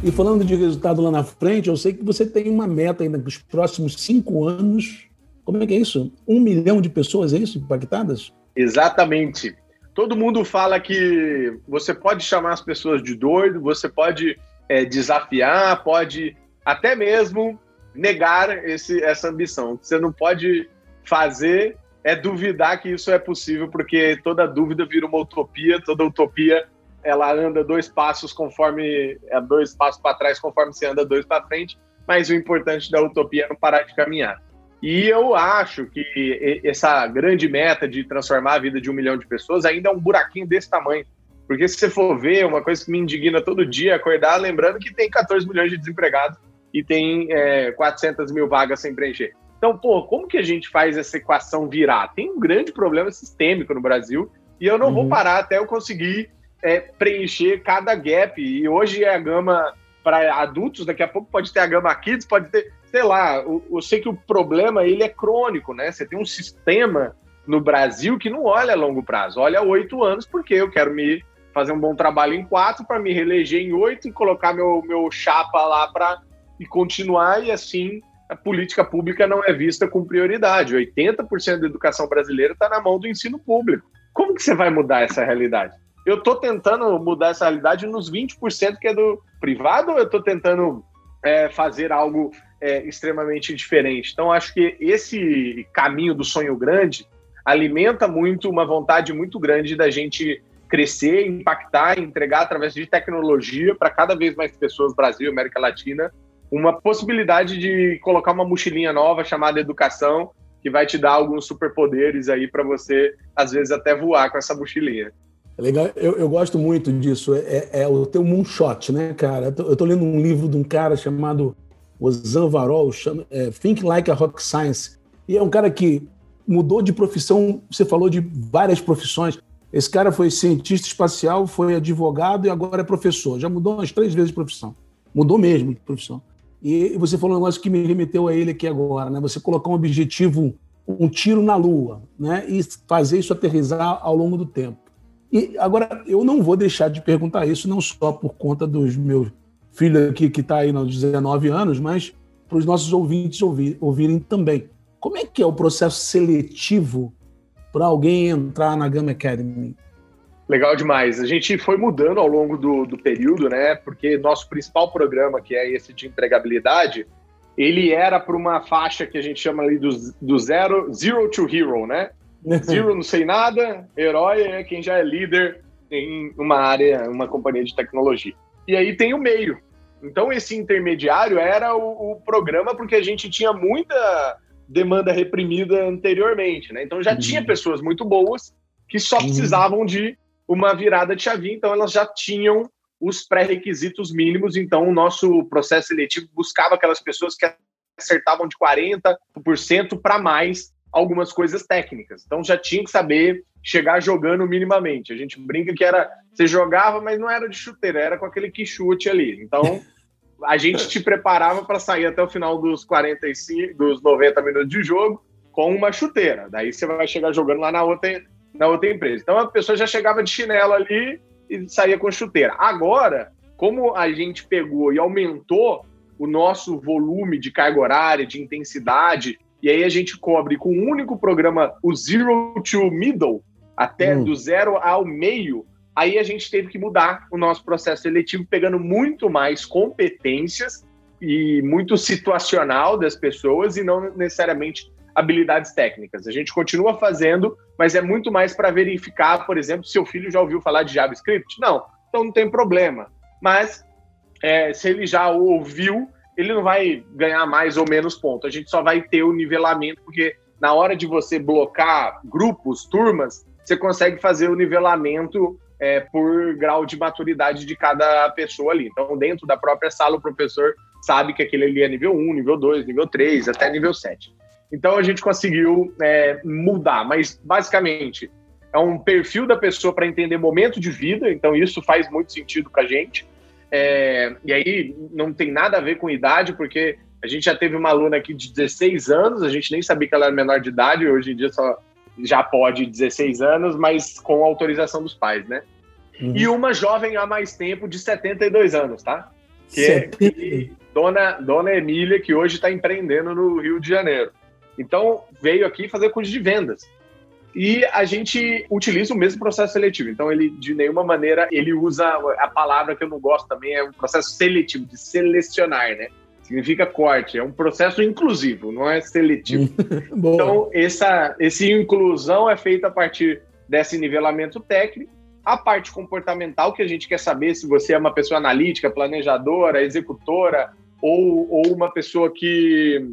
E falando de resultado lá na frente, eu sei que você tem uma meta ainda nos próximos cinco anos. Como é que é isso? Um milhão de pessoas, é isso? Impactadas? Exatamente. Todo mundo fala que você pode chamar as pessoas de doido, você pode é, desafiar, pode até mesmo negar esse, essa ambição. Você não pode fazer é duvidar que isso é possível, porque toda dúvida vira uma utopia, toda utopia ela anda dois passos conforme é dois passos para trás conforme você anda dois para frente, mas o importante da utopia é não parar de caminhar. E eu acho que essa grande meta de transformar a vida de um milhão de pessoas ainda é um buraquinho desse tamanho. Porque se você for ver, uma coisa que me indigna todo dia é acordar lembrando que tem 14 milhões de desempregados e tem é, 400 mil vagas sem preencher. Então, pô, como que a gente faz essa equação virar? Tem um grande problema sistêmico no Brasil e eu não uhum. vou parar até eu conseguir é, preencher cada gap. E hoje é a gama para adultos, daqui a pouco pode ter a gama kids, pode ter, sei lá, eu, eu sei que o problema ele é crônico, né? Você tem um sistema no Brasil que não olha a longo prazo, olha oito anos, porque eu quero me fazer um bom trabalho em quatro para me reeleger em oito e colocar meu, meu chapa lá para e continuar e assim a política pública não é vista com prioridade. 80% da educação brasileira está na mão do ensino público. Como que você vai mudar essa realidade? Eu estou tentando mudar essa realidade nos 20% que é do privado ou eu estou tentando é, fazer algo é, extremamente diferente? Então, acho que esse caminho do sonho grande alimenta muito uma vontade muito grande da gente crescer, impactar, entregar através de tecnologia para cada vez mais pessoas, Brasil, América Latina, uma possibilidade de colocar uma mochilinha nova chamada educação, que vai te dar alguns superpoderes aí para você, às vezes, até voar com essa mochilinha. É legal, eu, eu, gosto muito disso. É, é, o teu moonshot, né, cara? Eu tô, lendo um livro de um cara chamado Ozan Varol, chama, é, Think Like a Rock Science. E é um cara que mudou de profissão, você falou de várias profissões. Esse cara foi cientista espacial, foi advogado e agora é professor. Já mudou umas três vezes de profissão. Mudou mesmo de profissão. E você falou um negócio que me remeteu a ele aqui agora, né? Você colocar um objetivo, um tiro na lua, né? E fazer isso aterrizar ao longo do tempo. E agora, eu não vou deixar de perguntar isso, não só por conta dos meus filhos aqui, que está aí nos 19 anos, mas para os nossos ouvintes ouvir, ouvirem também. Como é que é o processo seletivo para alguém entrar na Gama Academy? Legal demais. A gente foi mudando ao longo do, do período, né? Porque nosso principal programa, que é esse de empregabilidade, ele era para uma faixa que a gente chama ali do, do zero, zero to hero, né? [laughs] Zero não sei nada, herói é quem já é líder em uma área, uma companhia de tecnologia. E aí tem o meio. Então esse intermediário era o, o programa porque a gente tinha muita demanda reprimida anteriormente, né? Então já uhum. tinha pessoas muito boas que só uhum. precisavam de uma virada de chavinha, então elas já tinham os pré-requisitos mínimos, então o nosso processo seletivo buscava aquelas pessoas que acertavam de 40% para mais algumas coisas técnicas. Então já tinha que saber chegar jogando minimamente. A gente brinca que era você jogava, mas não era de chuteira, era com aquele que chute ali. Então [laughs] a gente te preparava para sair até o final dos 45, dos 90 minutos de jogo com uma chuteira. Daí você vai chegar jogando lá na outra, na outra empresa. Então a pessoa já chegava de chinelo ali e saía com chuteira. Agora, como a gente pegou e aumentou o nosso volume de carga horária, de intensidade, e aí a gente cobre com um único programa o Zero to Middle, até hum. do zero ao meio, Aí a gente teve que mudar o nosso processo seletivo, pegando muito mais competências e muito situacional das pessoas e não necessariamente habilidades técnicas. A gente continua fazendo, mas é muito mais para verificar, por exemplo, se seu filho já ouviu falar de JavaScript. Não, então não tem problema. Mas é, se ele já ouviu, ele não vai ganhar mais ou menos ponto. A gente só vai ter o nivelamento, porque na hora de você blocar grupos, turmas, você consegue fazer o nivelamento é, por grau de maturidade de cada pessoa ali. Então, dentro da própria sala, o professor sabe que aquele ali é nível 1, nível 2, nível 3, até nível 7. Então, a gente conseguiu é, mudar, mas basicamente é um perfil da pessoa para entender momento de vida, então isso faz muito sentido para a gente. É, e aí não tem nada a ver com idade, porque a gente já teve uma aluna aqui de 16 anos, a gente nem sabia que ela era menor de idade, hoje em dia só já pode 16 anos, mas com autorização dos pais, né? Uhum. E uma jovem há mais tempo de 72 anos, tá? Que é que, dona, dona Emília, que hoje está empreendendo no Rio de Janeiro. Então, veio aqui fazer curso de vendas. E a gente utiliza o mesmo processo seletivo. Então, ele, de nenhuma maneira, ele usa a palavra que eu não gosto também, é um processo seletivo, de selecionar, né? Significa corte, é um processo inclusivo, não é seletivo. [laughs] então, essa, esse inclusão é feita a partir desse nivelamento técnico. A parte comportamental, que a gente quer saber se você é uma pessoa analítica, planejadora, executora, ou, ou uma pessoa que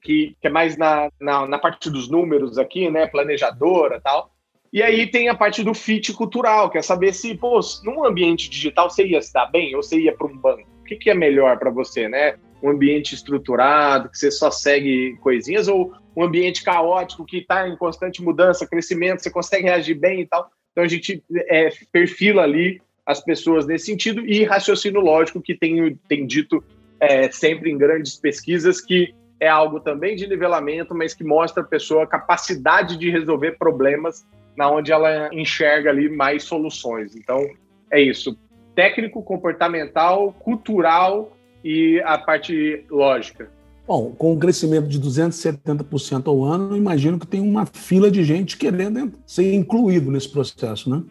que, que é mais na, na, na, parte dos números aqui, né? Planejadora tal. E aí tem a parte do fit cultural, que é saber se, pô, num ambiente digital você ia se dar bem ou você ia para um banco. O que, que é melhor para você, né? Um ambiente estruturado, que você só segue coisinhas, ou um ambiente caótico que está em constante mudança, crescimento, você consegue reagir bem e tal. Então a gente é, perfila ali as pessoas nesse sentido e raciocínio lógico que tem, tem dito é, sempre em grandes pesquisas que é algo também de nivelamento, mas que mostra a pessoa a capacidade de resolver problemas na onde ela enxerga ali mais soluções. Então, é isso. Técnico, comportamental, cultural e a parte lógica. Bom, com um crescimento de 270% ao ano, imagino que tem uma fila de gente querendo ser incluído nesse processo, né?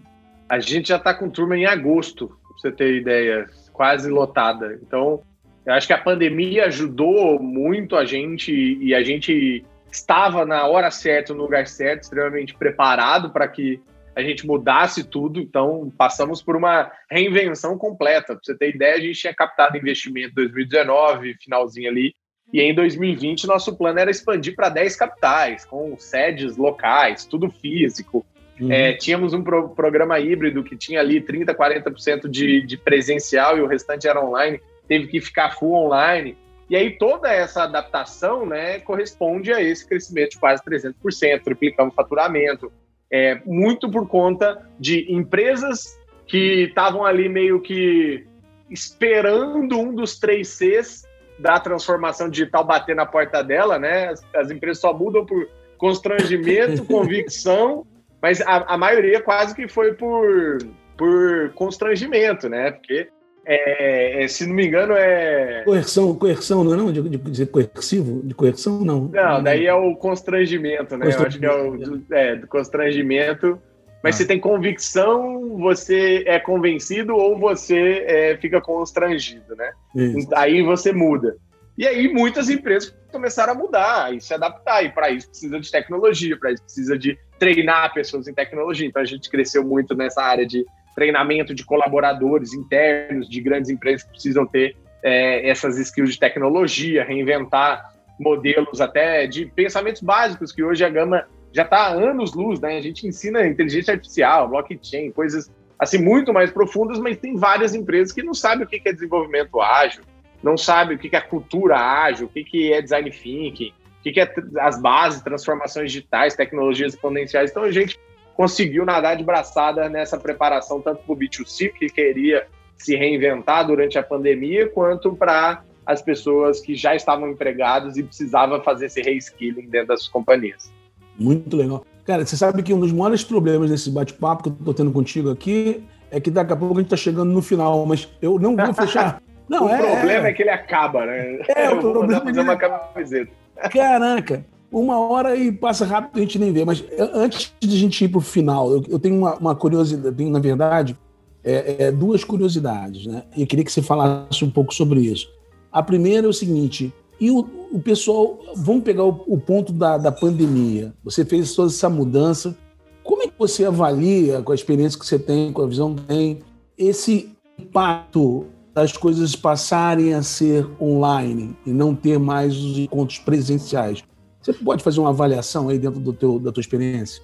A gente já está com turma em agosto, para você ter ideia, quase lotada. Então, eu acho que a pandemia ajudou muito a gente e a gente estava na hora certa, no lugar certo, extremamente preparado para que a gente mudasse tudo. Então, passamos por uma reinvenção completa. Para você ter ideia, a gente tinha captado investimento em 2019, finalzinho ali, e em 2020 nosso plano era expandir para 10 capitais, com sedes locais, tudo físico. Uhum. É, tínhamos um pro programa híbrido que tinha ali 30%, 40% de, de presencial e o restante era online teve que ficar full online. E aí toda essa adaptação né, corresponde a esse crescimento de quase 300%, triplicamos o faturamento, é, muito por conta de empresas que estavam ali meio que esperando um dos três Cs da transformação digital bater na porta dela, né? As, as empresas só mudam por constrangimento, [laughs] convicção, mas a, a maioria quase que foi por, por constrangimento, né? Porque é, é, se não me engano, é. Coerção, coerção, não é não? De, de dizer coercivo? De coerção, não. Não, daí é o constrangimento, né? Constrangimento. Eu acho que é o do, é, do constrangimento. Mas ah. se tem convicção, você é convencido ou você é, fica constrangido, né? Isso. Aí você muda. E aí muitas empresas começaram a mudar e se adaptar. E para isso precisa de tecnologia, para isso precisa de treinar pessoas em tecnologia. Então a gente cresceu muito nessa área de treinamento de colaboradores internos de grandes empresas que precisam ter é, essas skills de tecnologia, reinventar modelos até de pensamentos básicos, que hoje a Gama já está há anos-luz, né? A gente ensina inteligência artificial, blockchain, coisas assim muito mais profundas, mas tem várias empresas que não sabem o que é desenvolvimento ágil, não sabem o que é cultura ágil, o que é design thinking, o que é as bases, transformações digitais, tecnologias exponenciais. Então a gente conseguiu nadar de braçada nessa preparação, tanto para o B2C, que queria se reinventar durante a pandemia, quanto para as pessoas que já estavam empregadas e precisavam fazer esse reskilling dentro das companhias. Muito legal. Cara, você sabe que um dos maiores problemas desse bate-papo que eu estou tendo contigo aqui é que daqui a pouco a gente está chegando no final, mas eu não vou fechar. [laughs] Não, o é, problema é... é... que ele acaba, né? É, o problema é fazer uma camiseta. Caraca, uma hora e passa rápido a gente nem vê. Mas antes de a gente ir para o final, eu, eu, tenho uma, uma curiosidade, na verdade, é, é, duas curiosidades, né? Eu queria que você falasse um pouco sobre isso. A primeira é o seguinte: e o, o pessoal, vamos pegar o, o ponto da, da pandemia. Você fez toda essa mudança. Como é que você avalia, com a experiência que você tem, com a visão que tem, esse impacto das coisas passarem a ser online e não ter mais os encontros presenciais? Você pode fazer uma avaliação aí dentro do teu, da tua experiência?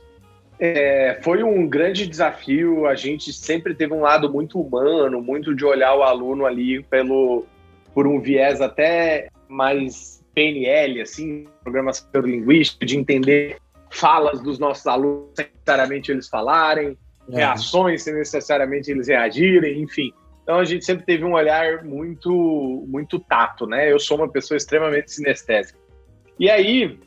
É, foi um grande desafio. A gente sempre teve um lado muito humano, muito de olhar o aluno ali pelo, por um viés até mais PNL, assim, programação linguística, de entender falas dos nossos alunos sem necessariamente eles falarem, é. reações sem necessariamente eles reagirem, enfim. Então a gente sempre teve um olhar muito muito tato, né? Eu sou uma pessoa extremamente sinestésica. E aí,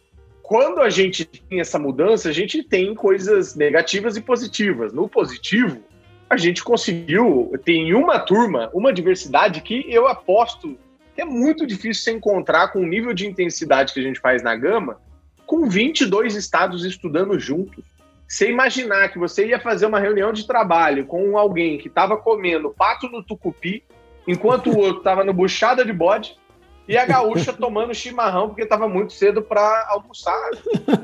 quando a gente tem essa mudança, a gente tem coisas negativas e positivas. No positivo, a gente conseguiu, tem uma turma, uma diversidade que eu aposto que é muito difícil se encontrar com o nível de intensidade que a gente faz na Gama, com 22 estados estudando juntos. Você imaginar que você ia fazer uma reunião de trabalho com alguém que estava comendo pato no tucupi, enquanto o outro estava no buchada de bode, e a gaúcha tomando chimarrão porque estava muito cedo para almoçar.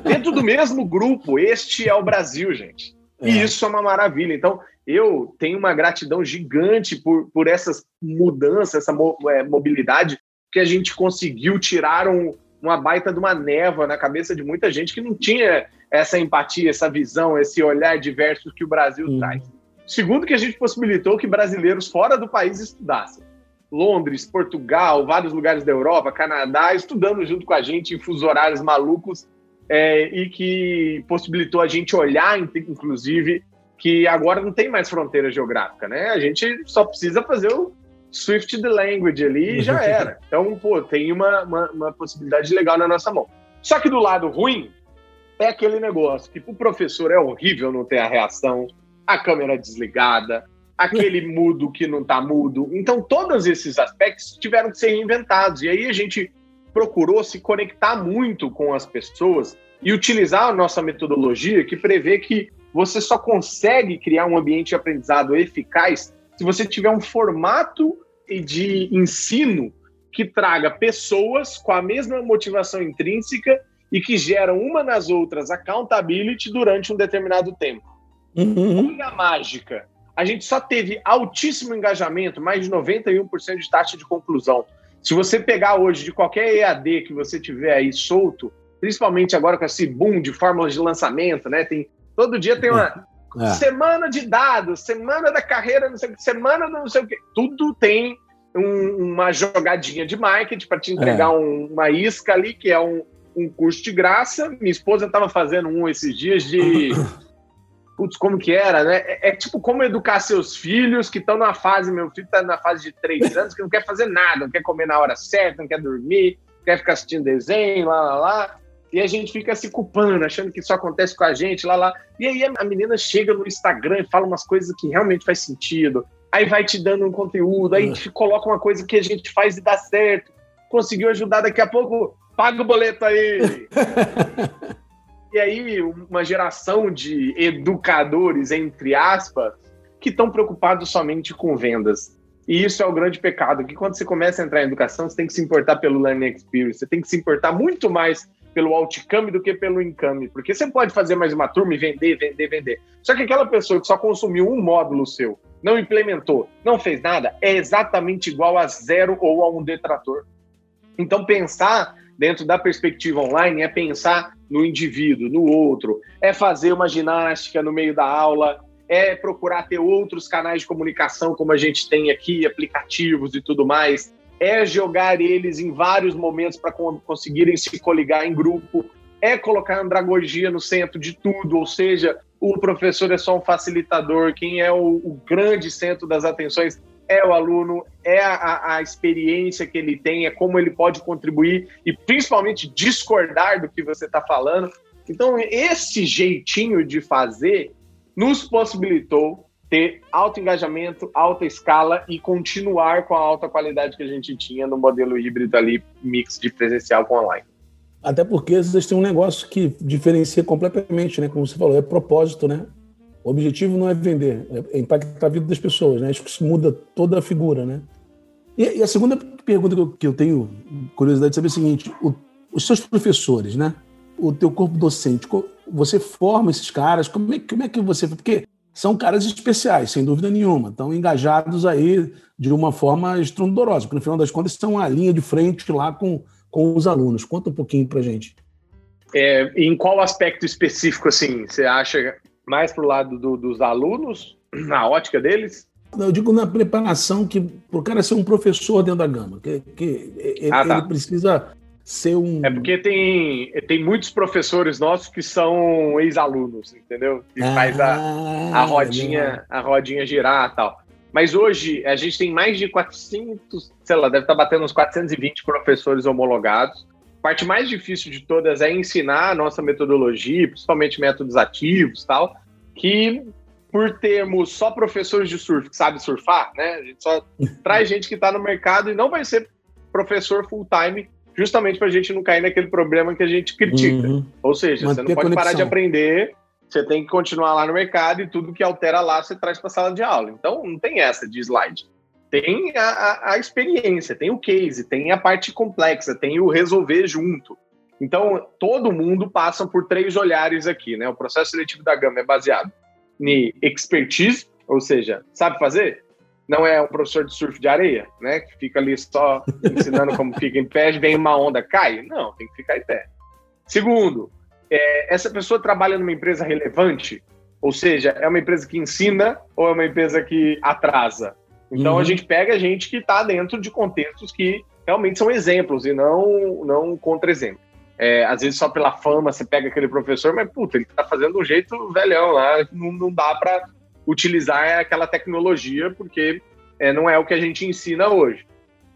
Dentro do mesmo grupo, este é o Brasil, gente. E é. isso é uma maravilha. Então, eu tenho uma gratidão gigante por, por essas mudanças, essa mo, é, mobilidade, que a gente conseguiu tirar um, uma baita de uma névoa na cabeça de muita gente que não tinha essa empatia, essa visão, esse olhar diverso que o Brasil hum. traz. Segundo, que a gente possibilitou que brasileiros fora do país estudassem. Londres, Portugal, vários lugares da Europa, Canadá, estudando junto com a gente em fuso horários malucos é, e que possibilitou a gente olhar, inclusive, que agora não tem mais fronteira geográfica, né? A gente só precisa fazer o Swift the Language ali e já era. [laughs] Então, pô, tem uma, uma, uma possibilidade legal na nossa mão. Só que do lado ruim, é aquele negócio que o professor é horrível não ter a reação, a câmera desligada, aquele mudo que não tá mudo. Então, todos esses aspectos tiveram que ser reinventados. E aí a gente procurou se conectar muito com as pessoas e utilizar a nossa metodologia que prevê que você só consegue criar um ambiente de aprendizado eficaz se você tiver um formato de ensino que traga pessoas com a mesma motivação intrínseca e que geram uma nas outras accountability durante um determinado tempo. Uhum. Olha a mágica. A gente só teve altíssimo engajamento, mais de 91% de taxa de conclusão. Se você pegar hoje de qualquer EAD que você tiver aí solto, principalmente agora com esse boom de fórmulas de lançamento, né? Tem Todo dia tem uma é. semana de dados, semana da carreira, não sei o que, semana do não sei o que. Tudo tem um, uma jogadinha de marketing para te entregar é. um, uma isca ali, que é um, um curso de graça. Minha esposa estava fazendo um esses dias de. [laughs] Putz, como que era, né? É, é, tipo como educar seus filhos que estão na fase, meu filho está na fase de três [laughs] anos, que não quer fazer nada, não quer comer na hora certa, não quer dormir, quer ficar assistindo desenho, lá, lá, lá e a gente fica se culpando, achando que isso acontece com a gente, lá, lá. E aí a menina chega no Instagram e fala umas coisas que realmente faz sentido. Aí vai te dando um conteúdo, aí te coloca uma coisa que a gente faz e dá certo. Conseguiu ajudar, daqui a pouco paga o boleto aí. [laughs] e aí uma geração de educadores, entre aspas, que estão preocupados somente com vendas. E isso é o grande pecado, que quando você começa a entrar em educação, você tem que se importar pelo learning experience, você tem que se importar muito mais pelo outcome do que pelo income. Porque você pode fazer mais uma turma e vender, vender, vender. Só que aquela pessoa que só consumiu um módulo seu, não implementou, não fez nada, é exatamente igual a zero ou a um detrator. Então, pensar dentro da perspectiva online é pensar no indivíduo, no outro, é fazer uma ginástica no meio da aula, é procurar ter outros canais de comunicação, como a gente tem aqui, aplicativos e tudo mais, é jogar eles em vários momentos para conseguirem se coligar em grupo, é colocar a andragogia no centro de tudo, ou seja, o professor é só um facilitador, quem é o, o grande centro das atenções é o aluno, é a, a, experiência que ele tem, é como ele pode contribuir e principalmente discordar do que você está falando. Então, esse jeitinho de fazer nos possibilitou ter alto engajamento, alta escala e continuar com a alta qualidade que a gente tinha no modelo híbrido ali, mix de presencial com online. Até porque vocês têm um negócio que diferencia completamente, né? Como você falou, é propósito, né? O objetivo não é vender, é impactar a vida das pessoas, né? Acho que isso muda toda a figura, né? E, e a segunda pergunta que eu, que eu, tenho curiosidade de saber é o seguinte: o, os seus professores, né? O teu corpo docente, você forma esses caras? Como é, como é que você. Porque são caras especiais, sem dúvida nenhuma, estão engajados aí de uma forma estrondorosa, porque no final das contas estão a linha de frente lá com, com os alunos. Conta um pouquinho para gente. É, em qual aspecto específico, assim, você acha mais para o lado do, dos alunos, [clears throat] na ótica deles? Eu digo na preparação que para o cara ser um professor dentro da gama, que, que ele, ah, tá. ele precisa ser um. É porque tem, tem muitos professores nossos que são ex-alunos, entendeu? Que ah, faz a, a rodinha, a rodinha girar e tal. Mas hoje a gente tem mais de 400, sei lá, deve estar batendo uns 420 professores homologados. Parte mais difícil de todas é ensinar a nossa metodologia, principalmente métodos ativos tal, que por termos só professores de surf que sabe surfar, né? A gente só [laughs] traz gente que está no mercado e não vai ser professor full time, justamente para a gente não cair naquele problema que a gente critica. Uhum. Ou seja, Manter você não pode parar de aprender, você tem que continuar lá no mercado e tudo que altera lá você traz para a sala de aula. Então não tem essa de slide. Tem a, a, experiência, tem o case, tem a parte complexa, tem o resolver junto. Então, todo mundo passa por três olhares aqui, né? O processo seletivo da Gama é baseado em expertise, ou seja, sabe fazer? Não é um professor de surf de areia, né? Que fica ali só ensinando como fica em pé, vem uma onda, cai. Não, tem que ficar em pé. Segundo, é, essa pessoa trabalha numa empresa relevante, ou seja, é uma empresa que ensina ou é uma empresa que atrasa? Então uhum. a gente pega gente que está dentro de contextos que realmente são exemplos e não, não contra-exemplos. É, às vezes só pela fama você pega aquele professor, mas puta, ele tá fazendo um jeito velhão lá, não, não dá para utilizar aquela tecnologia, porque é, não é o que a gente ensina hoje.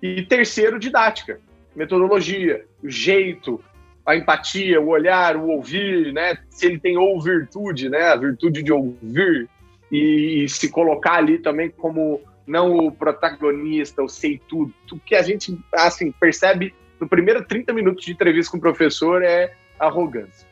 E terceiro, didática, metodologia, o jeito, a empatia, o olhar, o ouvir, né? Se ele tem ou virtude, né? A virtude de ouvir e, e se colocar ali também como não o protagonista, o sei tudo, que a gente assim percebe no primeiro 30 minutos de entrevista com o professor é arrogância.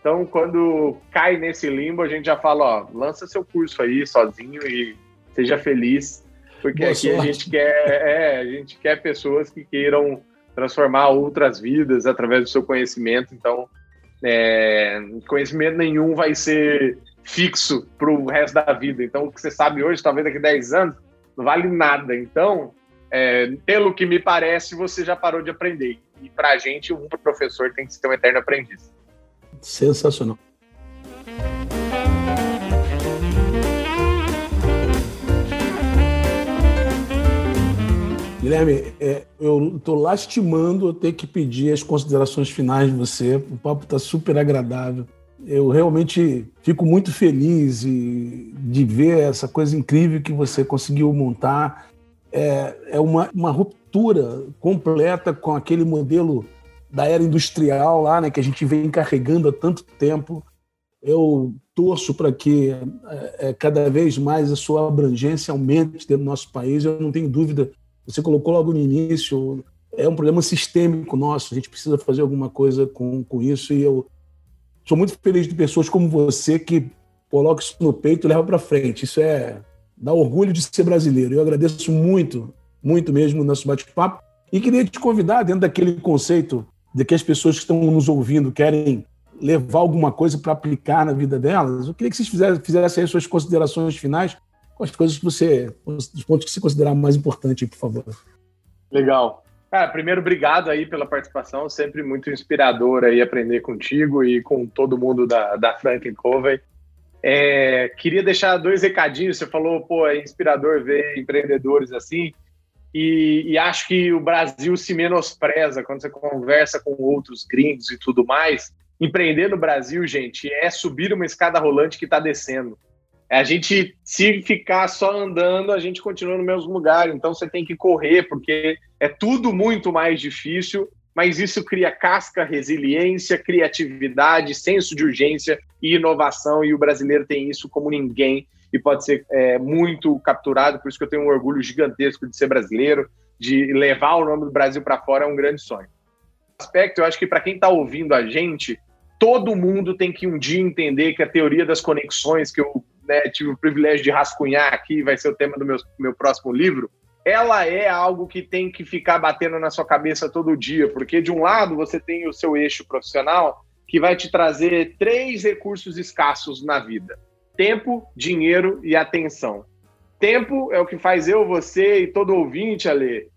Então, quando cai nesse limbo, a gente já fala, ó, lança seu curso aí sozinho e seja feliz, porque Boa aqui sorte. a gente quer, é, a gente quer pessoas que queiram transformar outras vidas através do seu conhecimento. Então, é, conhecimento nenhum vai ser fixo para o resto da vida. Então, o que você sabe hoje, talvez daqui a 10 anos, não vale nada. Então, é, pelo que me parece, você já parou de aprender. E para a gente, um professor tem que ser um eterno aprendiz. Sensacional. Guilherme, é, eu estou lastimando eu ter que pedir as considerações finais de você. O papo está super agradável. Eu realmente fico muito feliz de ver essa coisa incrível que você conseguiu montar é, é uma, uma ruptura completa com aquele modelo da era industrial lá, né, que a gente vem carregando há tanto tempo. Eu torço para que é, é, cada vez mais a sua abrangência aumente dentro do nosso país. Eu não tenho dúvida. Você colocou logo no início, é um problema sistêmico nosso. A gente precisa fazer alguma coisa com, com isso. E eu sou muito feliz de pessoas como você que coloca isso no peito e leva para frente. Isso é dá orgulho de ser brasileiro. Eu agradeço muito, muito mesmo o nosso bate-papo. E queria te convidar, dentro daquele conceito de que as pessoas que estão nos ouvindo querem levar alguma coisa para aplicar na vida delas, eu queria que vocês fizessem, fizessem as suas considerações finais com as coisas que você, os pontos que você considerar mais importantes, por favor. Legal. Cara, primeiro, obrigado aí pela participação, sempre muito inspirador aí aprender contigo e com todo mundo da, da Franklin Covey. É, queria deixar dois recadinhos. Você falou, pô, é inspirador ver empreendedores assim. E, e, acho que o Brasil se menospreza quando você conversa com outros gringos e tudo mais. Empreender no Brasil, gente, é subir uma escada rolante que está descendo. A gente, se ficar só andando, a gente continua no mesmo lugar. Então você tem que correr, porque é tudo muito mais difícil mas isso cria casca, resiliência, criatividade, senso de urgência e inovação, e o brasileiro tem isso como ninguém e pode ser é, muito capturado, por isso que eu tenho um orgulho gigantesco de ser brasileiro, de levar o nome do Brasil para fora é um grande sonho. Aspecto, eu acho que para quem está ouvindo a gente, todo mundo tem que um dia entender que a teoria das conexões que eu né, tive o privilégio de rascunhar aqui, vai ser o tema do meu, meu próximo livro, ela é algo que tem que ficar batendo na sua cabeça todo dia, porque de um lado você tem o seu eixo profissional, que vai te trazer três recursos escassos na vida: tempo, dinheiro e atenção. Tempo é o que faz eu, você e todo ouvinte, ler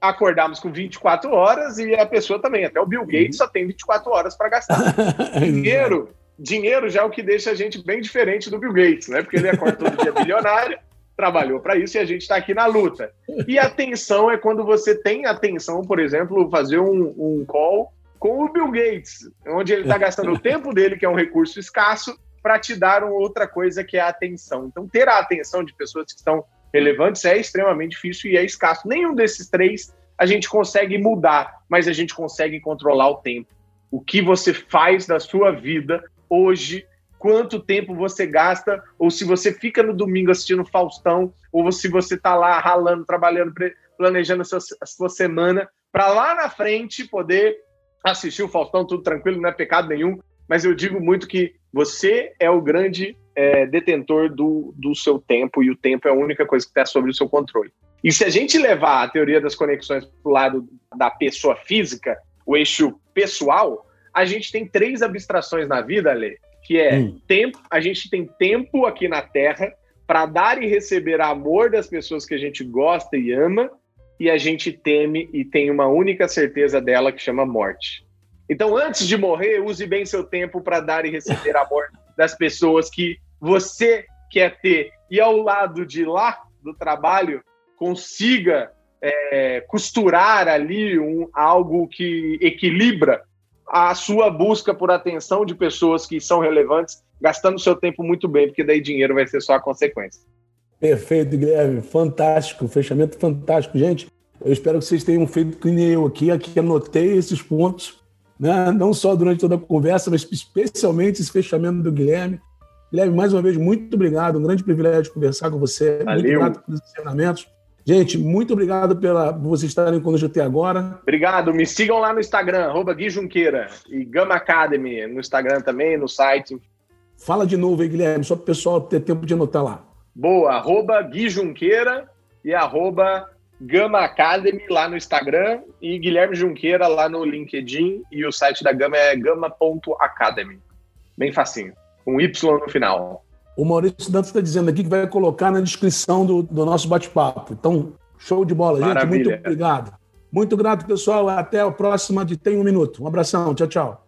acordarmos com 24 horas e a pessoa também, até o Bill Gates só tem 24 horas para gastar. [laughs] dinheiro, dinheiro já é o que deixa a gente bem diferente do Bill Gates, né? Porque ele acorda todo dia [laughs] bilionário, trabalhou para isso e a gente está aqui na luta. E atenção é quando você tem atenção, por exemplo, fazer um, um call com o Bill Gates, onde ele está gastando o [laughs] tempo dele, que é um recurso escasso, para te dar uma outra coisa que é a atenção. Então, ter a atenção de pessoas que estão relevantes é extremamente difícil e é escasso. Nenhum desses três a gente consegue mudar, mas a gente consegue controlar o tempo. O que você faz da sua vida hoje quanto tempo você gasta, ou se você fica no domingo assistindo Faustão, ou se você está lá ralando, trabalhando, planejando a sua, a sua semana, para lá na frente poder assistir o Faustão, tudo tranquilo, não é pecado nenhum, mas eu digo muito que você é o grande é, detentor do, do seu tempo, e o tempo é a única coisa que está sobre o seu controle. E se a gente levar a teoria das conexões para o lado da pessoa física, o eixo pessoal, a gente tem três abstrações na vida, Lê, que é hum. tempo, a gente tem tempo aqui na Terra para dar e receber amor das pessoas que a gente gosta e ama, e a gente teme e tem uma única certeza dela que chama morte. Então, antes de morrer, use bem seu tempo para dar e receber [laughs] amor das pessoas que você quer ter. E ao lado de lá do trabalho, consiga é, costurar ali um, algo que equilibra a sua busca por atenção de pessoas que são relevantes, gastando seu tempo muito bem, porque daí dinheiro vai ser só a consequência. Perfeito, Guilherme. Fantástico, fechamento fantástico. Gente, eu espero que vocês tenham feito que nem eu aqui, aqui anotei esses pontos, né? não só durante toda a conversa, mas especialmente esse fechamento do Guilherme. Guilherme, mais uma vez, muito obrigado. Um grande privilégio conversar com você. Valeu. Muito obrigado pelos ensinamentos. Gente, muito obrigado pela, por vocês estarem conosco até agora. Obrigado. Me sigam lá no Instagram, arroba Gui Junqueira. E Gama Academy no Instagram também, no site. Fala de novo aí, Guilherme, só para o pessoal ter tempo de anotar lá. Boa, arroba Gui Junqueira e arroba Gama Academy lá no Instagram e Guilherme Junqueira lá no LinkedIn e o site da Gama é gama.academy. Bem facinho, com Y no final. O Maurício Dantas está dizendo aqui que vai colocar na descrição do, do nosso bate-papo. Então, show de bola, Maravilha. gente. Muito obrigado. Muito grato, pessoal. Até a próxima de Tem um Minuto. Um abração. Tchau, tchau.